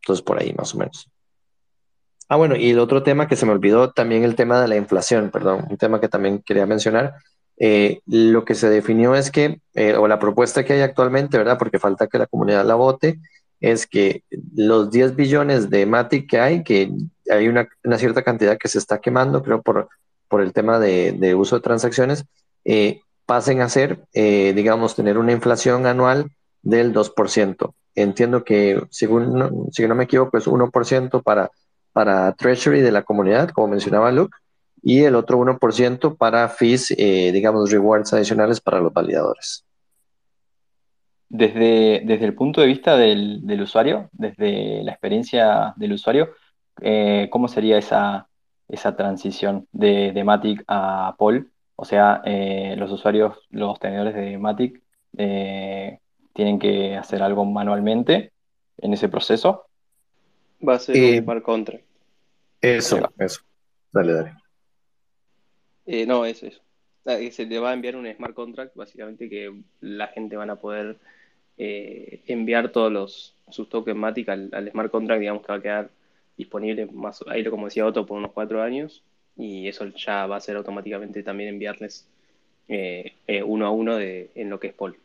Entonces, por ahí más o menos. Ah, bueno, y el otro tema que se me olvidó, también el tema de la inflación, perdón, un tema que también quería mencionar. Eh, lo que se definió es que, o la propuesta que hay actualmente, ¿verdad? Porque falta que la comunidad la vote, es que los 10 billones de Matic que hay, que hay una, una cierta cantidad que se está quemando, creo, por, por el tema de, de uso de transacciones, eh, pasen a ser, eh, digamos, tener una inflación anual del 2%. Entiendo que, según, si no me equivoco, es 1% para para Treasury de la comunidad, como mencionaba Luke, y el otro 1% para fees, eh, digamos, rewards adicionales para los validadores. Desde, desde el punto de vista del, del usuario, desde la experiencia del usuario, eh, ¿cómo sería esa, esa transición de, de Matic a Paul? O sea, eh, los usuarios, los tenedores de Matic, eh, tienen que hacer algo manualmente en ese proceso. Va a ser Eh, un par contra. eso, eso. Dale, dale. Eh, no, eso, eso. Ah, que Se le va a enviar un smart contract, básicamente que la gente van a poder eh, enviar todos los, sus tokens Matic al, smart contract, digamos que va a quedar disponible más, ahí como decía Otto, por unos cuatro años, y eso ya va a ser automáticamente también enviarles eh, eh, uno a uno de, en lo que es Paul.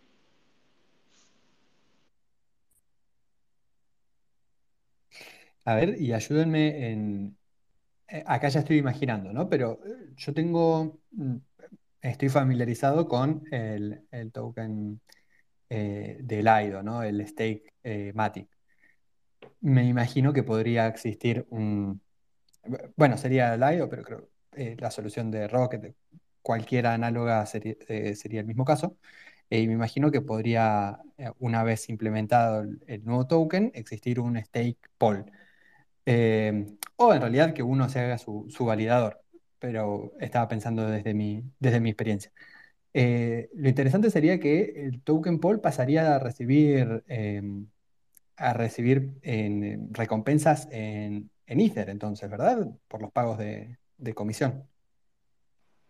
A ver, y ayúdenme en... Acá ya estoy imaginando, ¿no? Pero yo tengo, mm, estoy familiarizado con el, el token eh, del IDO, ¿no? El stake eh, Matic. Me imagino que podría existir un, bueno, sería el IDO, pero creo eh, la solución de Rocket, cualquiera análoga sería, eh, sería el mismo caso. Eh, y me imagino que podría, una vez implementado el, nuevo token, existir un stake pool. O en realidad que uno se haga su, su validador, pero estaba pensando desde mi, desde mi experiencia. Eh, lo interesante sería que el token pool pasaría a recibir, em, a recibir en recompensas en, Ether, entonces, ¿verdad? Por los pagos de, comisión.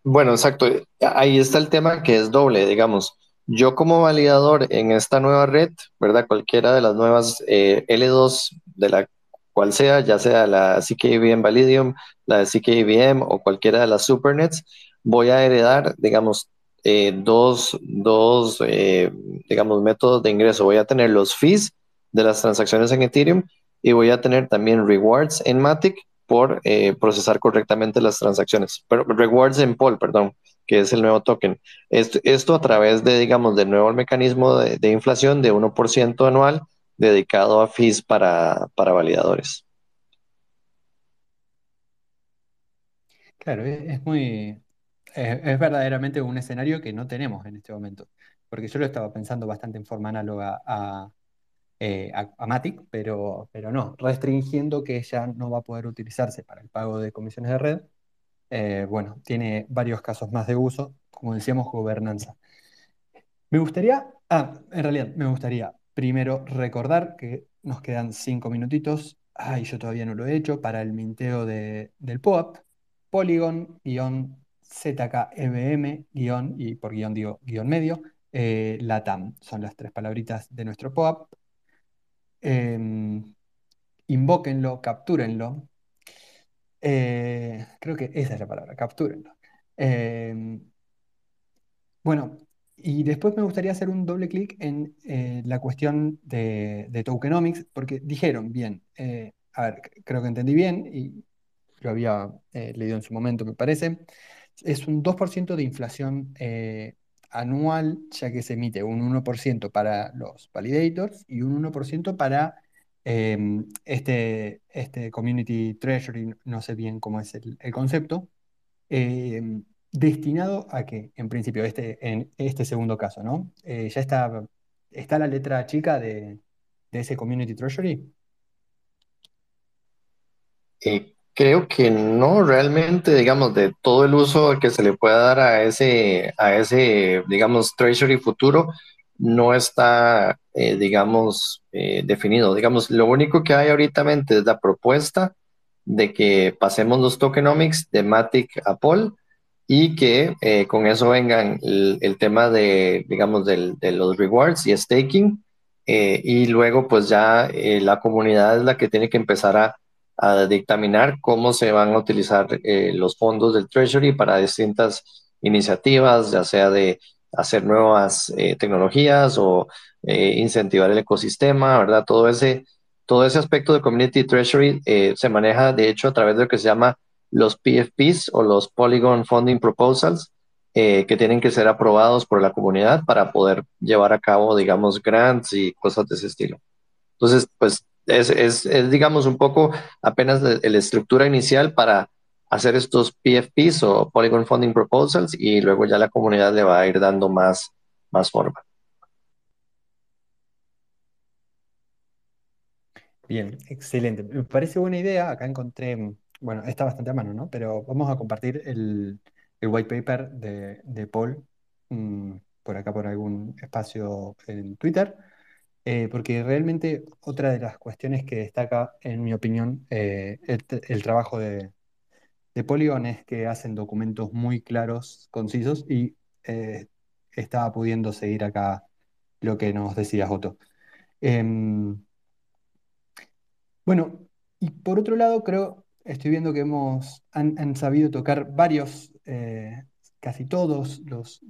Bueno, exacto. Ahí está el tema que es doble, digamos. Yo como validador en esta nueva red, ¿verdad? Cualquiera de las nuevas eh, L2 de la cual sea, ya sea la CKVM Validium, la de CKVM o cualquiera de las Supernets, voy a heredar, digamos, eh, dos, dos eh, digamos, métodos de ingreso. Voy a tener los fees de las transacciones en Ethereum y voy a tener también rewards en Matic por eh, procesar correctamente las transacciones. Pero rewards en Pol, perdón, que es el nuevo token. Esto, a través de, digamos, del nuevo mecanismo de, inflación de 1% anual dedicado a fees para, para validadores. Claro, es, es muy, es, verdaderamente un escenario que no tenemos en este momento, porque yo lo estaba pensando bastante en forma análoga a, eh, Matic, pero, pero no, restringiendo que ya no va a poder utilizarse para el pago de comisiones de red. eh, bueno, tiene varios casos más de uso, como decíamos, gobernanza. Me gustaría, ah, en realidad, me gustaría primero recordar que nos quedan cinco minutitos. Ay, yo todavía no lo he hecho para el minteo de, del POAP. Polygon-ZKEBM- y por guion digo guion medio, eh, LATAM. Son las tres palabritas de nuestro POAP. Em, invóquenlo, captúrenlo. Eh, creo que esa es la palabra, captúrenlo. Em, bueno, y después me gustaría hacer un doble clic en eh, la cuestión de, de tokenomics, porque dijeron, bien, eh, a ver, creo que entendí bien y lo había leído en su momento, me parece, es un 2% de inflación eh, anual, ya que se emite un 1% para los validators y un 1% para em, este, este Community Treasury, no sé bien cómo es el concepto eh, destinado a que, en principio, este, en este segundo caso, ¿no? Eh, ya está, está la letra chica de, de ese Community Treasury. Eh, creo que no realmente, digamos, de todo el uso que se le pueda dar a ese, a ese, digamos, treasury futuro, no está, eh, digamos, eh, definido. Digamos, lo único que hay ahorita es la propuesta de que pasemos los tokenomics de Matic a Pol y que eh, con eso vengan el, el tema de, digamos, del- de los rewards y staking. eh, y luego, pues ya eh, la comunidad es la que tiene que empezar a a dictaminar cómo se van a utilizar eh, los fondos del Treasury para distintas iniciativas, ya sea de hacer nuevas eh, tecnologías o eh, incentivar el ecosistema, ¿verdad? Todo ese, todo ese aspecto de Community Treasury eh, se maneja, de hecho, a través de lo que se llama los PFPs o los Polygon Funding Proposals, eh, que tienen que ser aprobados por la comunidad para poder llevar a cabo, digamos, grants y cosas de ese estilo. Entonces, pues es, es, digamos, un poco apenas la, estructura inicial para hacer estos PFPs o Polygon Funding Proposals y luego ya la comunidad le va a ir dando más, más forma. Bien, excelente. Me parece buena idea. Acá encontré, bueno, está bastante a mano, ¿no? Pero vamos a compartir el, el white paper de, de Paul mm, por acá, por algún espacio en Twitter. Eh, porque realmente otra de las cuestiones que destaca, en mi opinión, eh, el, trabajo de, de Polygon es que hacen documentos muy claros, concisos, y eh, estaba pudiendo seguir acá lo que nos decía Otto. Em, bueno, y por otro lado, creo, estoy viendo que hemos, han, sabido tocar varios, eh, casi todos los,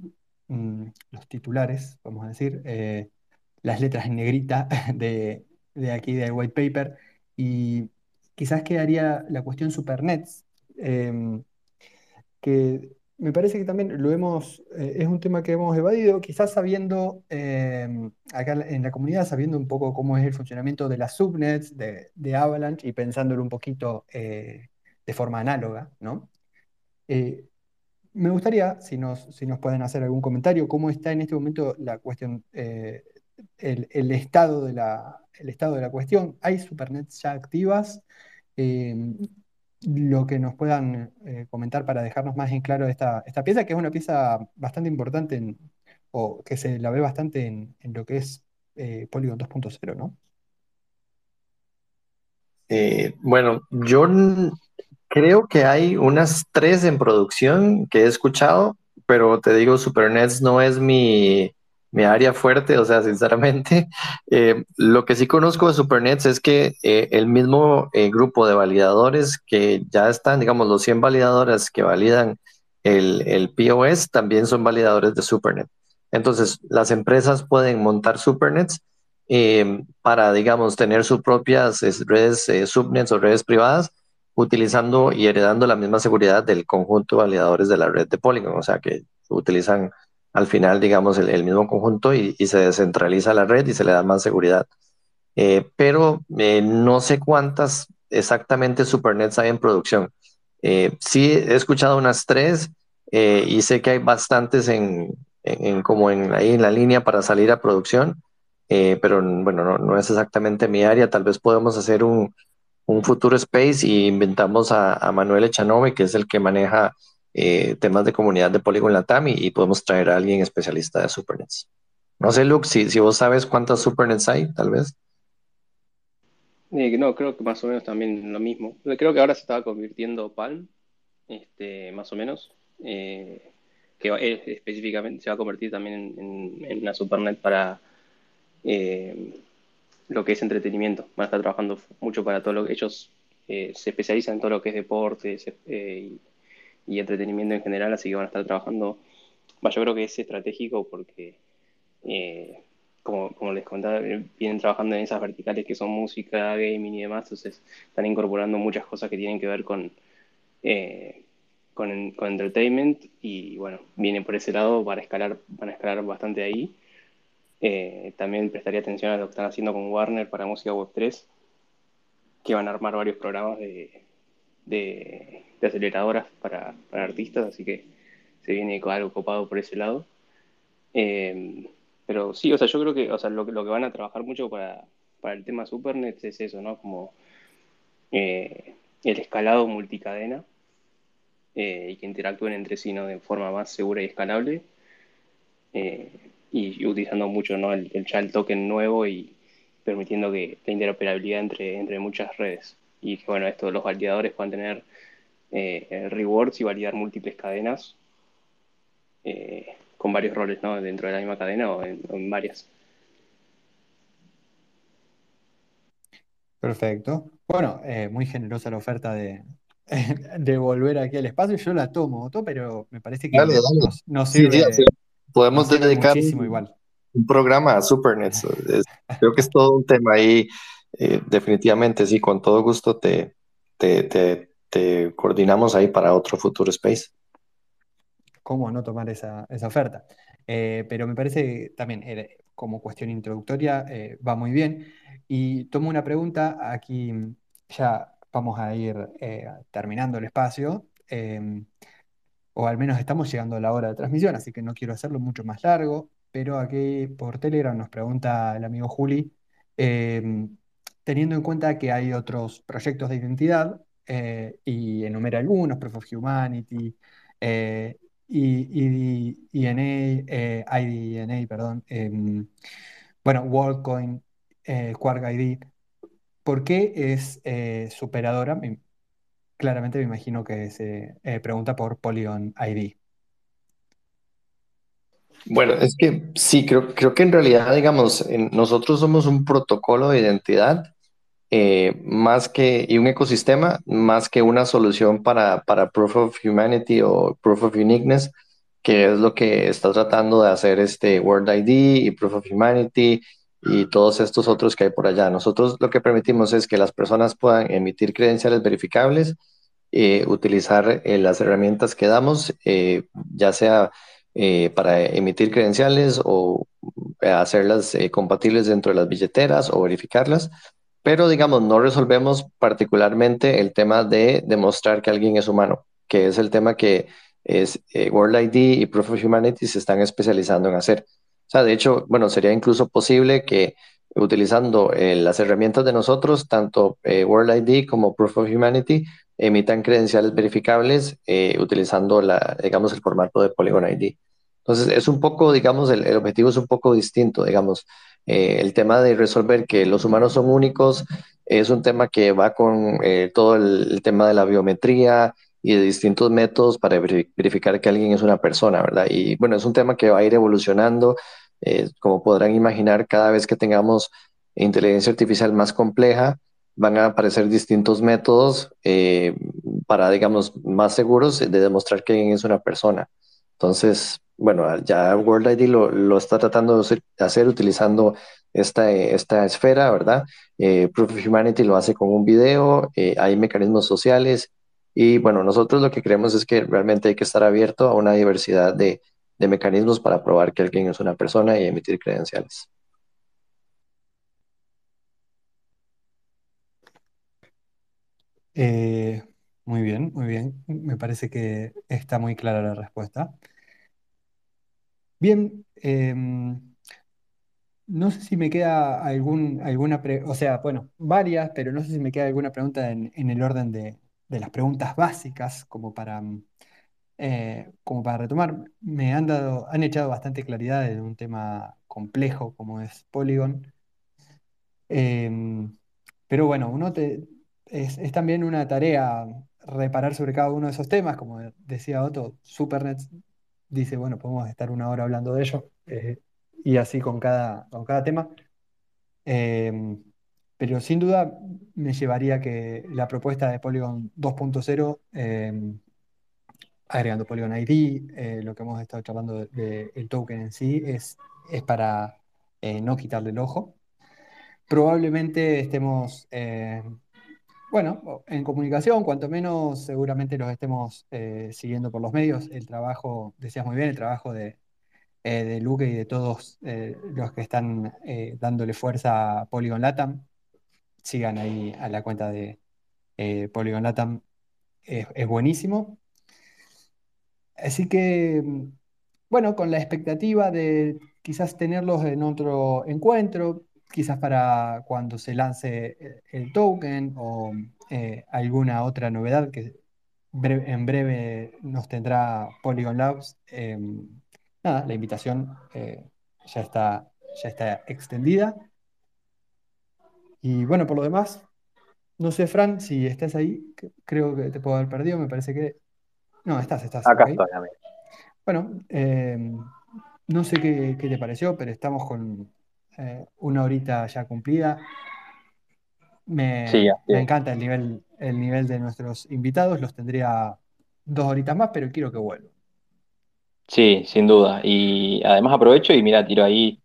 mm, los titulares, vamos a decir, las letras en negrita *laughs* de, de aquí del white paper, y quizás quedaría la cuestión Supernets, em, que me parece que también lo hemos, eh, es un tema que hemos evadido, quizás sabiendo, em, acá en la comunidad, sabiendo un poco cómo es el funcionamiento de las subnets, de, Avalanche y pensándolo un poquito eh, de forma análoga, ¿no? Eh, me gustaría, si nos, si nos pueden hacer algún comentario, cómo está en este momento la cuestión, el, estado de la, el estado de la cuestión. ¿Hay supernets ya activas? Em, lo que nos puedan eh, comentar para dejarnos más en claro esta, esta pieza, que es una pieza bastante importante o que se la ve bastante en, lo que es eh, Polygon 2.0, ¿no? Eh, bueno, yo creo que hay unas tres en producción que he escuchado, pero te digo, Supernets no es mi, mi área fuerte, o sea, sinceramente, *laughs* eh, lo que sí conozco de Supernets es que eh, el mismo eh, grupo de validadores que ya están, digamos, los 100 validadoras que validan el, el POS también son validadores de Supernet. Entonces, las empresas pueden montar Supernets para, digamos, tener sus propias redes subnets o redes privadas utilizando y heredando la misma seguridad del conjunto de validadores de la red de Polygon, o sea, que utilizan al final, digamos, el, mismo conjunto y, se descentraliza la red y se le da más seguridad. Eh, pero eh, no sé cuántas exactamente Supernets hay en producción. Eh, sí, he escuchado unas tres y sé que hay bastantes en, como en, ahí en la línea para salir a producción, pero bueno, no, es exactamente mi área. Tal vez podemos hacer un, futuro space y inventamos a Manuel Echanove, que es el que maneja eh, temas de comunidad de Polygon Latam y, podemos traer a alguien especialista de Supernets. No sé, Luke, si, si vos sabes cuántas Supernets hay, tal vez. Eh, no, creo que más o menos también lo mismo. Creo que ahora se estaba convirtiendo Palm, este, más o menos, eh, que específicamente se va a convertir también en, una Supernet para lo que es entretenimiento. Van a estar trabajando mucho para todo lo que ellos se especializan en todo lo que es deporte y y entretenimiento en general, así que van a estar trabajando, yo creo que es estratégico porque, eh, como, les contaba, vienen trabajando en esas verticales que son música, gaming y demás, entonces están incorporando muchas cosas que tienen que ver con, eh, con, con, entertainment y bueno, vienen por ese lado, van a escalar, van escalar bastante ahí. Eh, también prestaría atención a lo que están haciendo con Warner para música web 3, que van a armar varios programas de, de, aceleradoras para, artistas, así que se viene algo copado por ese lado. Eh, pero sí, o sea, yo creo que, o sea, lo, lo que van a trabajar mucho para, el tema Supernet es eso, ¿no? Como eh, el escalado multicadena eh, y que interactúen entre sí, ¿no? De forma más segura y escalable. y, utilizando mucho, ¿no? El, el token nuevo y permitiendo que la interoperabilidad entre, entre muchas redes y que bueno, esto los validadores puedan tener eh, rewards y validar múltiples cadenas eh, con varios roles ¿no? dentro de la misma cadena o en, varias. Perfecto. Bueno, eh, muy generosa la oferta de, *laughs* de volver aquí al espacio. Yo la tomo, pero me parece que Nos, sirve. podemos dedicar un, un programa a Supernets. creo que es todo un tema ahí eh, definitivamente, sí, con todo gusto te, te, coordinamos ahí para otro futuro space. ¿Cómo no tomar esa, oferta? Eh, pero me parece también, eh, como cuestión introductoria, va muy bien. Y tomo una pregunta, aquí ya vamos a ir terminando el espacio, o al menos estamos llegando a la hora de transmisión, así que no quiero hacerlo mucho más largo, pero aquí por Telegram nos pregunta el amigo Juli, teniendo en cuenta que hay otros proyectos de identidad, eh, y enumera algunos, Proof of Humanity, eh, y, eh, IDNA, perdón, em, bueno, WorldCoin, Quark ID, ¿por qué es superadora? claramente me imagino que se eh, pregunta por Polygon ID. Bueno, es que sí, creo, que en realidad, digamos, nosotros somos un protocolo de identidad eh, más que, y un ecosistema más que una solución para, para Proof of Humanity o Proof of Uniqueness, que es lo que está tratando de hacer este World ID y Proof of Humanity y todos estos otros que hay por allá. Nosotros lo que permitimos es que las personas puedan emitir credenciales verificables, eh, utilizar eh, las herramientas que damos, eh, ya sea eh, para emitir credenciales o eh, hacerlas compatibles dentro de las billeteras o verificarlas pero digamos, no resolvemos particularmente el tema de demostrar que alguien es humano, que es el tema que es eh, World ID y Proof of Humanity se están especializando en hacer. O sea, de hecho, bueno, sería incluso posible que utilizando eh, las herramientas de nosotros, tanto eh, World ID como Proof of Humanity, emitan credenciales verificables eh, utilizando la, digamos, el formato de Polygon ID. Entonces, es un poco, digamos, el, objetivo es un poco distinto, digamos. Eh, el tema de resolver que los humanos son únicos es un tema que va con eh, todo el, tema de la biometría y de distintos métodos para veri- verificar que alguien es una persona, ¿verdad? Y bueno, es un tema que va a ir evolucionando. eh, como podrán imaginar, cada vez que tengamos inteligencia artificial más compleja, van a aparecer distintos métodos para, digamos, más seguros de demostrar que alguien es una persona. Entonces, bueno, ya World ID lo, lo está tratando de hacer, utilizando esta, esta esfera, ¿verdad? Eh, Proof of Humanity lo hace con un video, eh, hay mecanismos sociales y bueno, nosotros lo que creemos es que realmente hay que estar abierto a una diversidad de, de mecanismos para probar que alguien es una persona y emitir credenciales. Eh, muy bien, muy bien. Me parece que está muy clara la respuesta. Bien, em, no sé si me queda algún, alguna, pre- o sea, bueno, varias, pero no sé si me queda alguna pregunta en, el orden de, de las preguntas básicas, como para, mm, eh, como para retomar. Me han dado, han echado bastante claridad en un tema complejo como es Polygon. Em, pero bueno, uno te, es también una tarea reparar sobre cada uno de esos temas, como decía Otto, Supernet dice, bueno, podemos estar una hora hablando de ello, eh, y así con cada, con cada tema. Em, pero sin duda me llevaría que la propuesta de Polygon 2.0, em, agregando Polygon ID, eh, lo que hemos estado charlando del token en sí, es, es para eh, no quitarle el ojo. Probablemente estemos, eh, bueno, en comunicación, cuanto menos seguramente los estemos eh, siguiendo por los medios. El trabajo, decías muy bien, el trabajo de, eh, de Luque y de todos eh, los que están dándole fuerza a Polygon Latam. Sigan ahí a la cuenta de Polygon Latam, es, es buenísimo. Así que, mm, bueno, con la expectativa de quizás tenerlos en otro encuentro, quizás para cuando se lance eh, el token o eh, alguna otra novedad que en breve nos tendrá Polygon Labs. eh, nada, la invitación eh, ya está, ya está extendida. Y bueno, por lo demás, no sé, Fran, si estás ahí, creo que te puedo haber perdido, me parece que... No, estás, estás, Acá estoy, amigo. Bueno, eh, no sé qué, qué te pareció, pero estamos con eh, una horita ya cumplida. Me, me encanta el nivel, el nivel de nuestros invitados, los tendría dos horitas más, pero quiero que vuelvan. Sí, sin duda. Y además aprovecho y mira, tiro ahí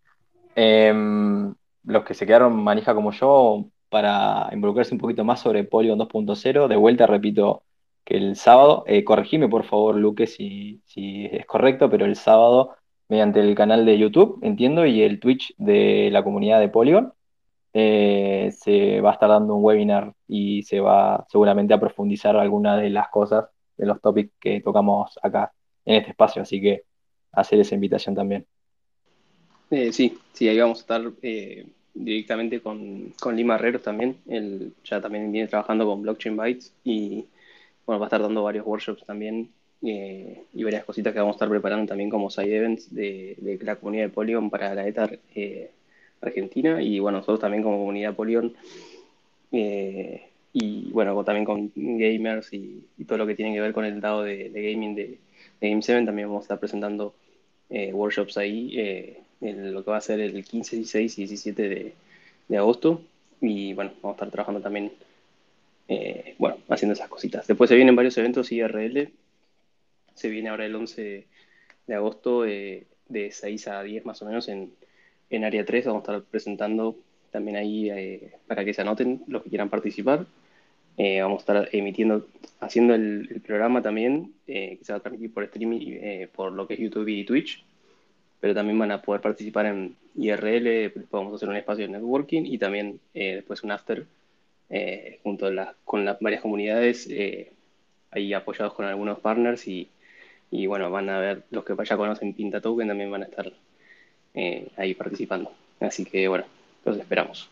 em, los que se quedaron manija como yo para involucrarse un poquito más sobre Polygon 2.0. De vuelta, repito que el sábado, eh, corregime por favor, Luque, si, si es correcto, pero el sábado, mediante el canal de YouTube, entiendo, y el Twitch de la comunidad de Polygon, eh, se va a estar dando un webinar y se va seguramente a profundizar algunas de las cosas, de los topics que tocamos acá en este espacio. Así que hacer esa invitación también. Eh, sí, sí, ahí vamos a estar eh, directamente con, con Lima Herreros también. Él ya también viene trabajando con Blockchain Bytes y bueno, va a estar dando varios workshops también eh, y varias cositas que vamos a estar preparando también como side events de, de la comunidad de Polygon para la ETA eh, Argentina y bueno, nosotros también como comunidad Polygon eh, y bueno, también con gamers y, todo lo que tiene que ver con el lado de, gaming de, Game 7, también vamos a estar presentando eh, workshops ahí, en lo que va a ser el 15, 16 y 17 de, de agosto. Y bueno, vamos a estar trabajando también, bueno, haciendo esas cositas. Después se vienen varios eventos IRL. Se viene ahora el 11 de agosto de 6 a 10 más o menos en, en área 3. Vamos a estar presentando también ahí para que se anoten los que quieran participar. Eh, vamos a estar emitiendo, haciendo el, programa también, eh, que se va a transmitir por streaming, eh, por lo que es YouTube y Twitch, pero también van a poder participar en IRL, después vamos a hacer un espacio de networking y también después un after junto con las varias comunidades, ahí apoyados con algunos partners y, y, bueno, van a ver, los que ya conocen Pinta Token también van a estar ahí participando. Así que bueno, los esperamos.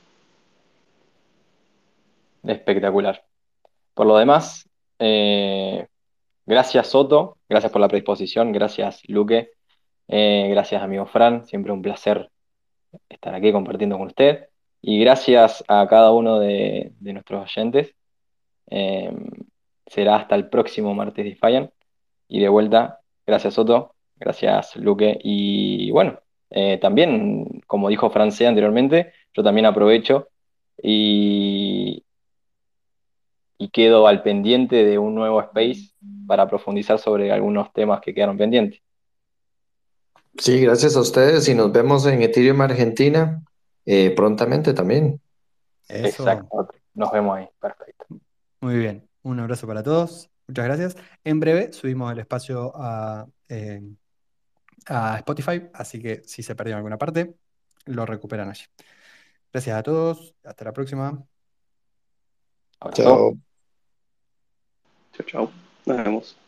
Espectacular. Por lo demás, eh, gracias Soto, gracias por la predisposición, gracias Luque, eh, gracias amigo Fran, siempre un placer estar aquí compartiendo con usted y gracias a cada uno de, nuestros oyentes. Eh, será hasta el próximo martes de Fallan y de vuelta, gracias Soto, gracias Luque y bueno, también como dijo Francé anteriormente, yo también aprovecho y, y quedo al pendiente de un nuevo space para profundizar sobre algunos temas que quedaron pendientes. Sí, gracias a ustedes y nos vemos en Ethereum Argentina eh, prontamente también. Exacto, nos vemos ahí, perfecto. Muy bien, un abrazo para todos, muchas gracias. En breve subimos el espacio a, eh, a Spotify, así que si se perdió en alguna parte, lo recuperan allí. Gracias a todos, hasta la próxima. Chao. Chao, chao. Nos vemos.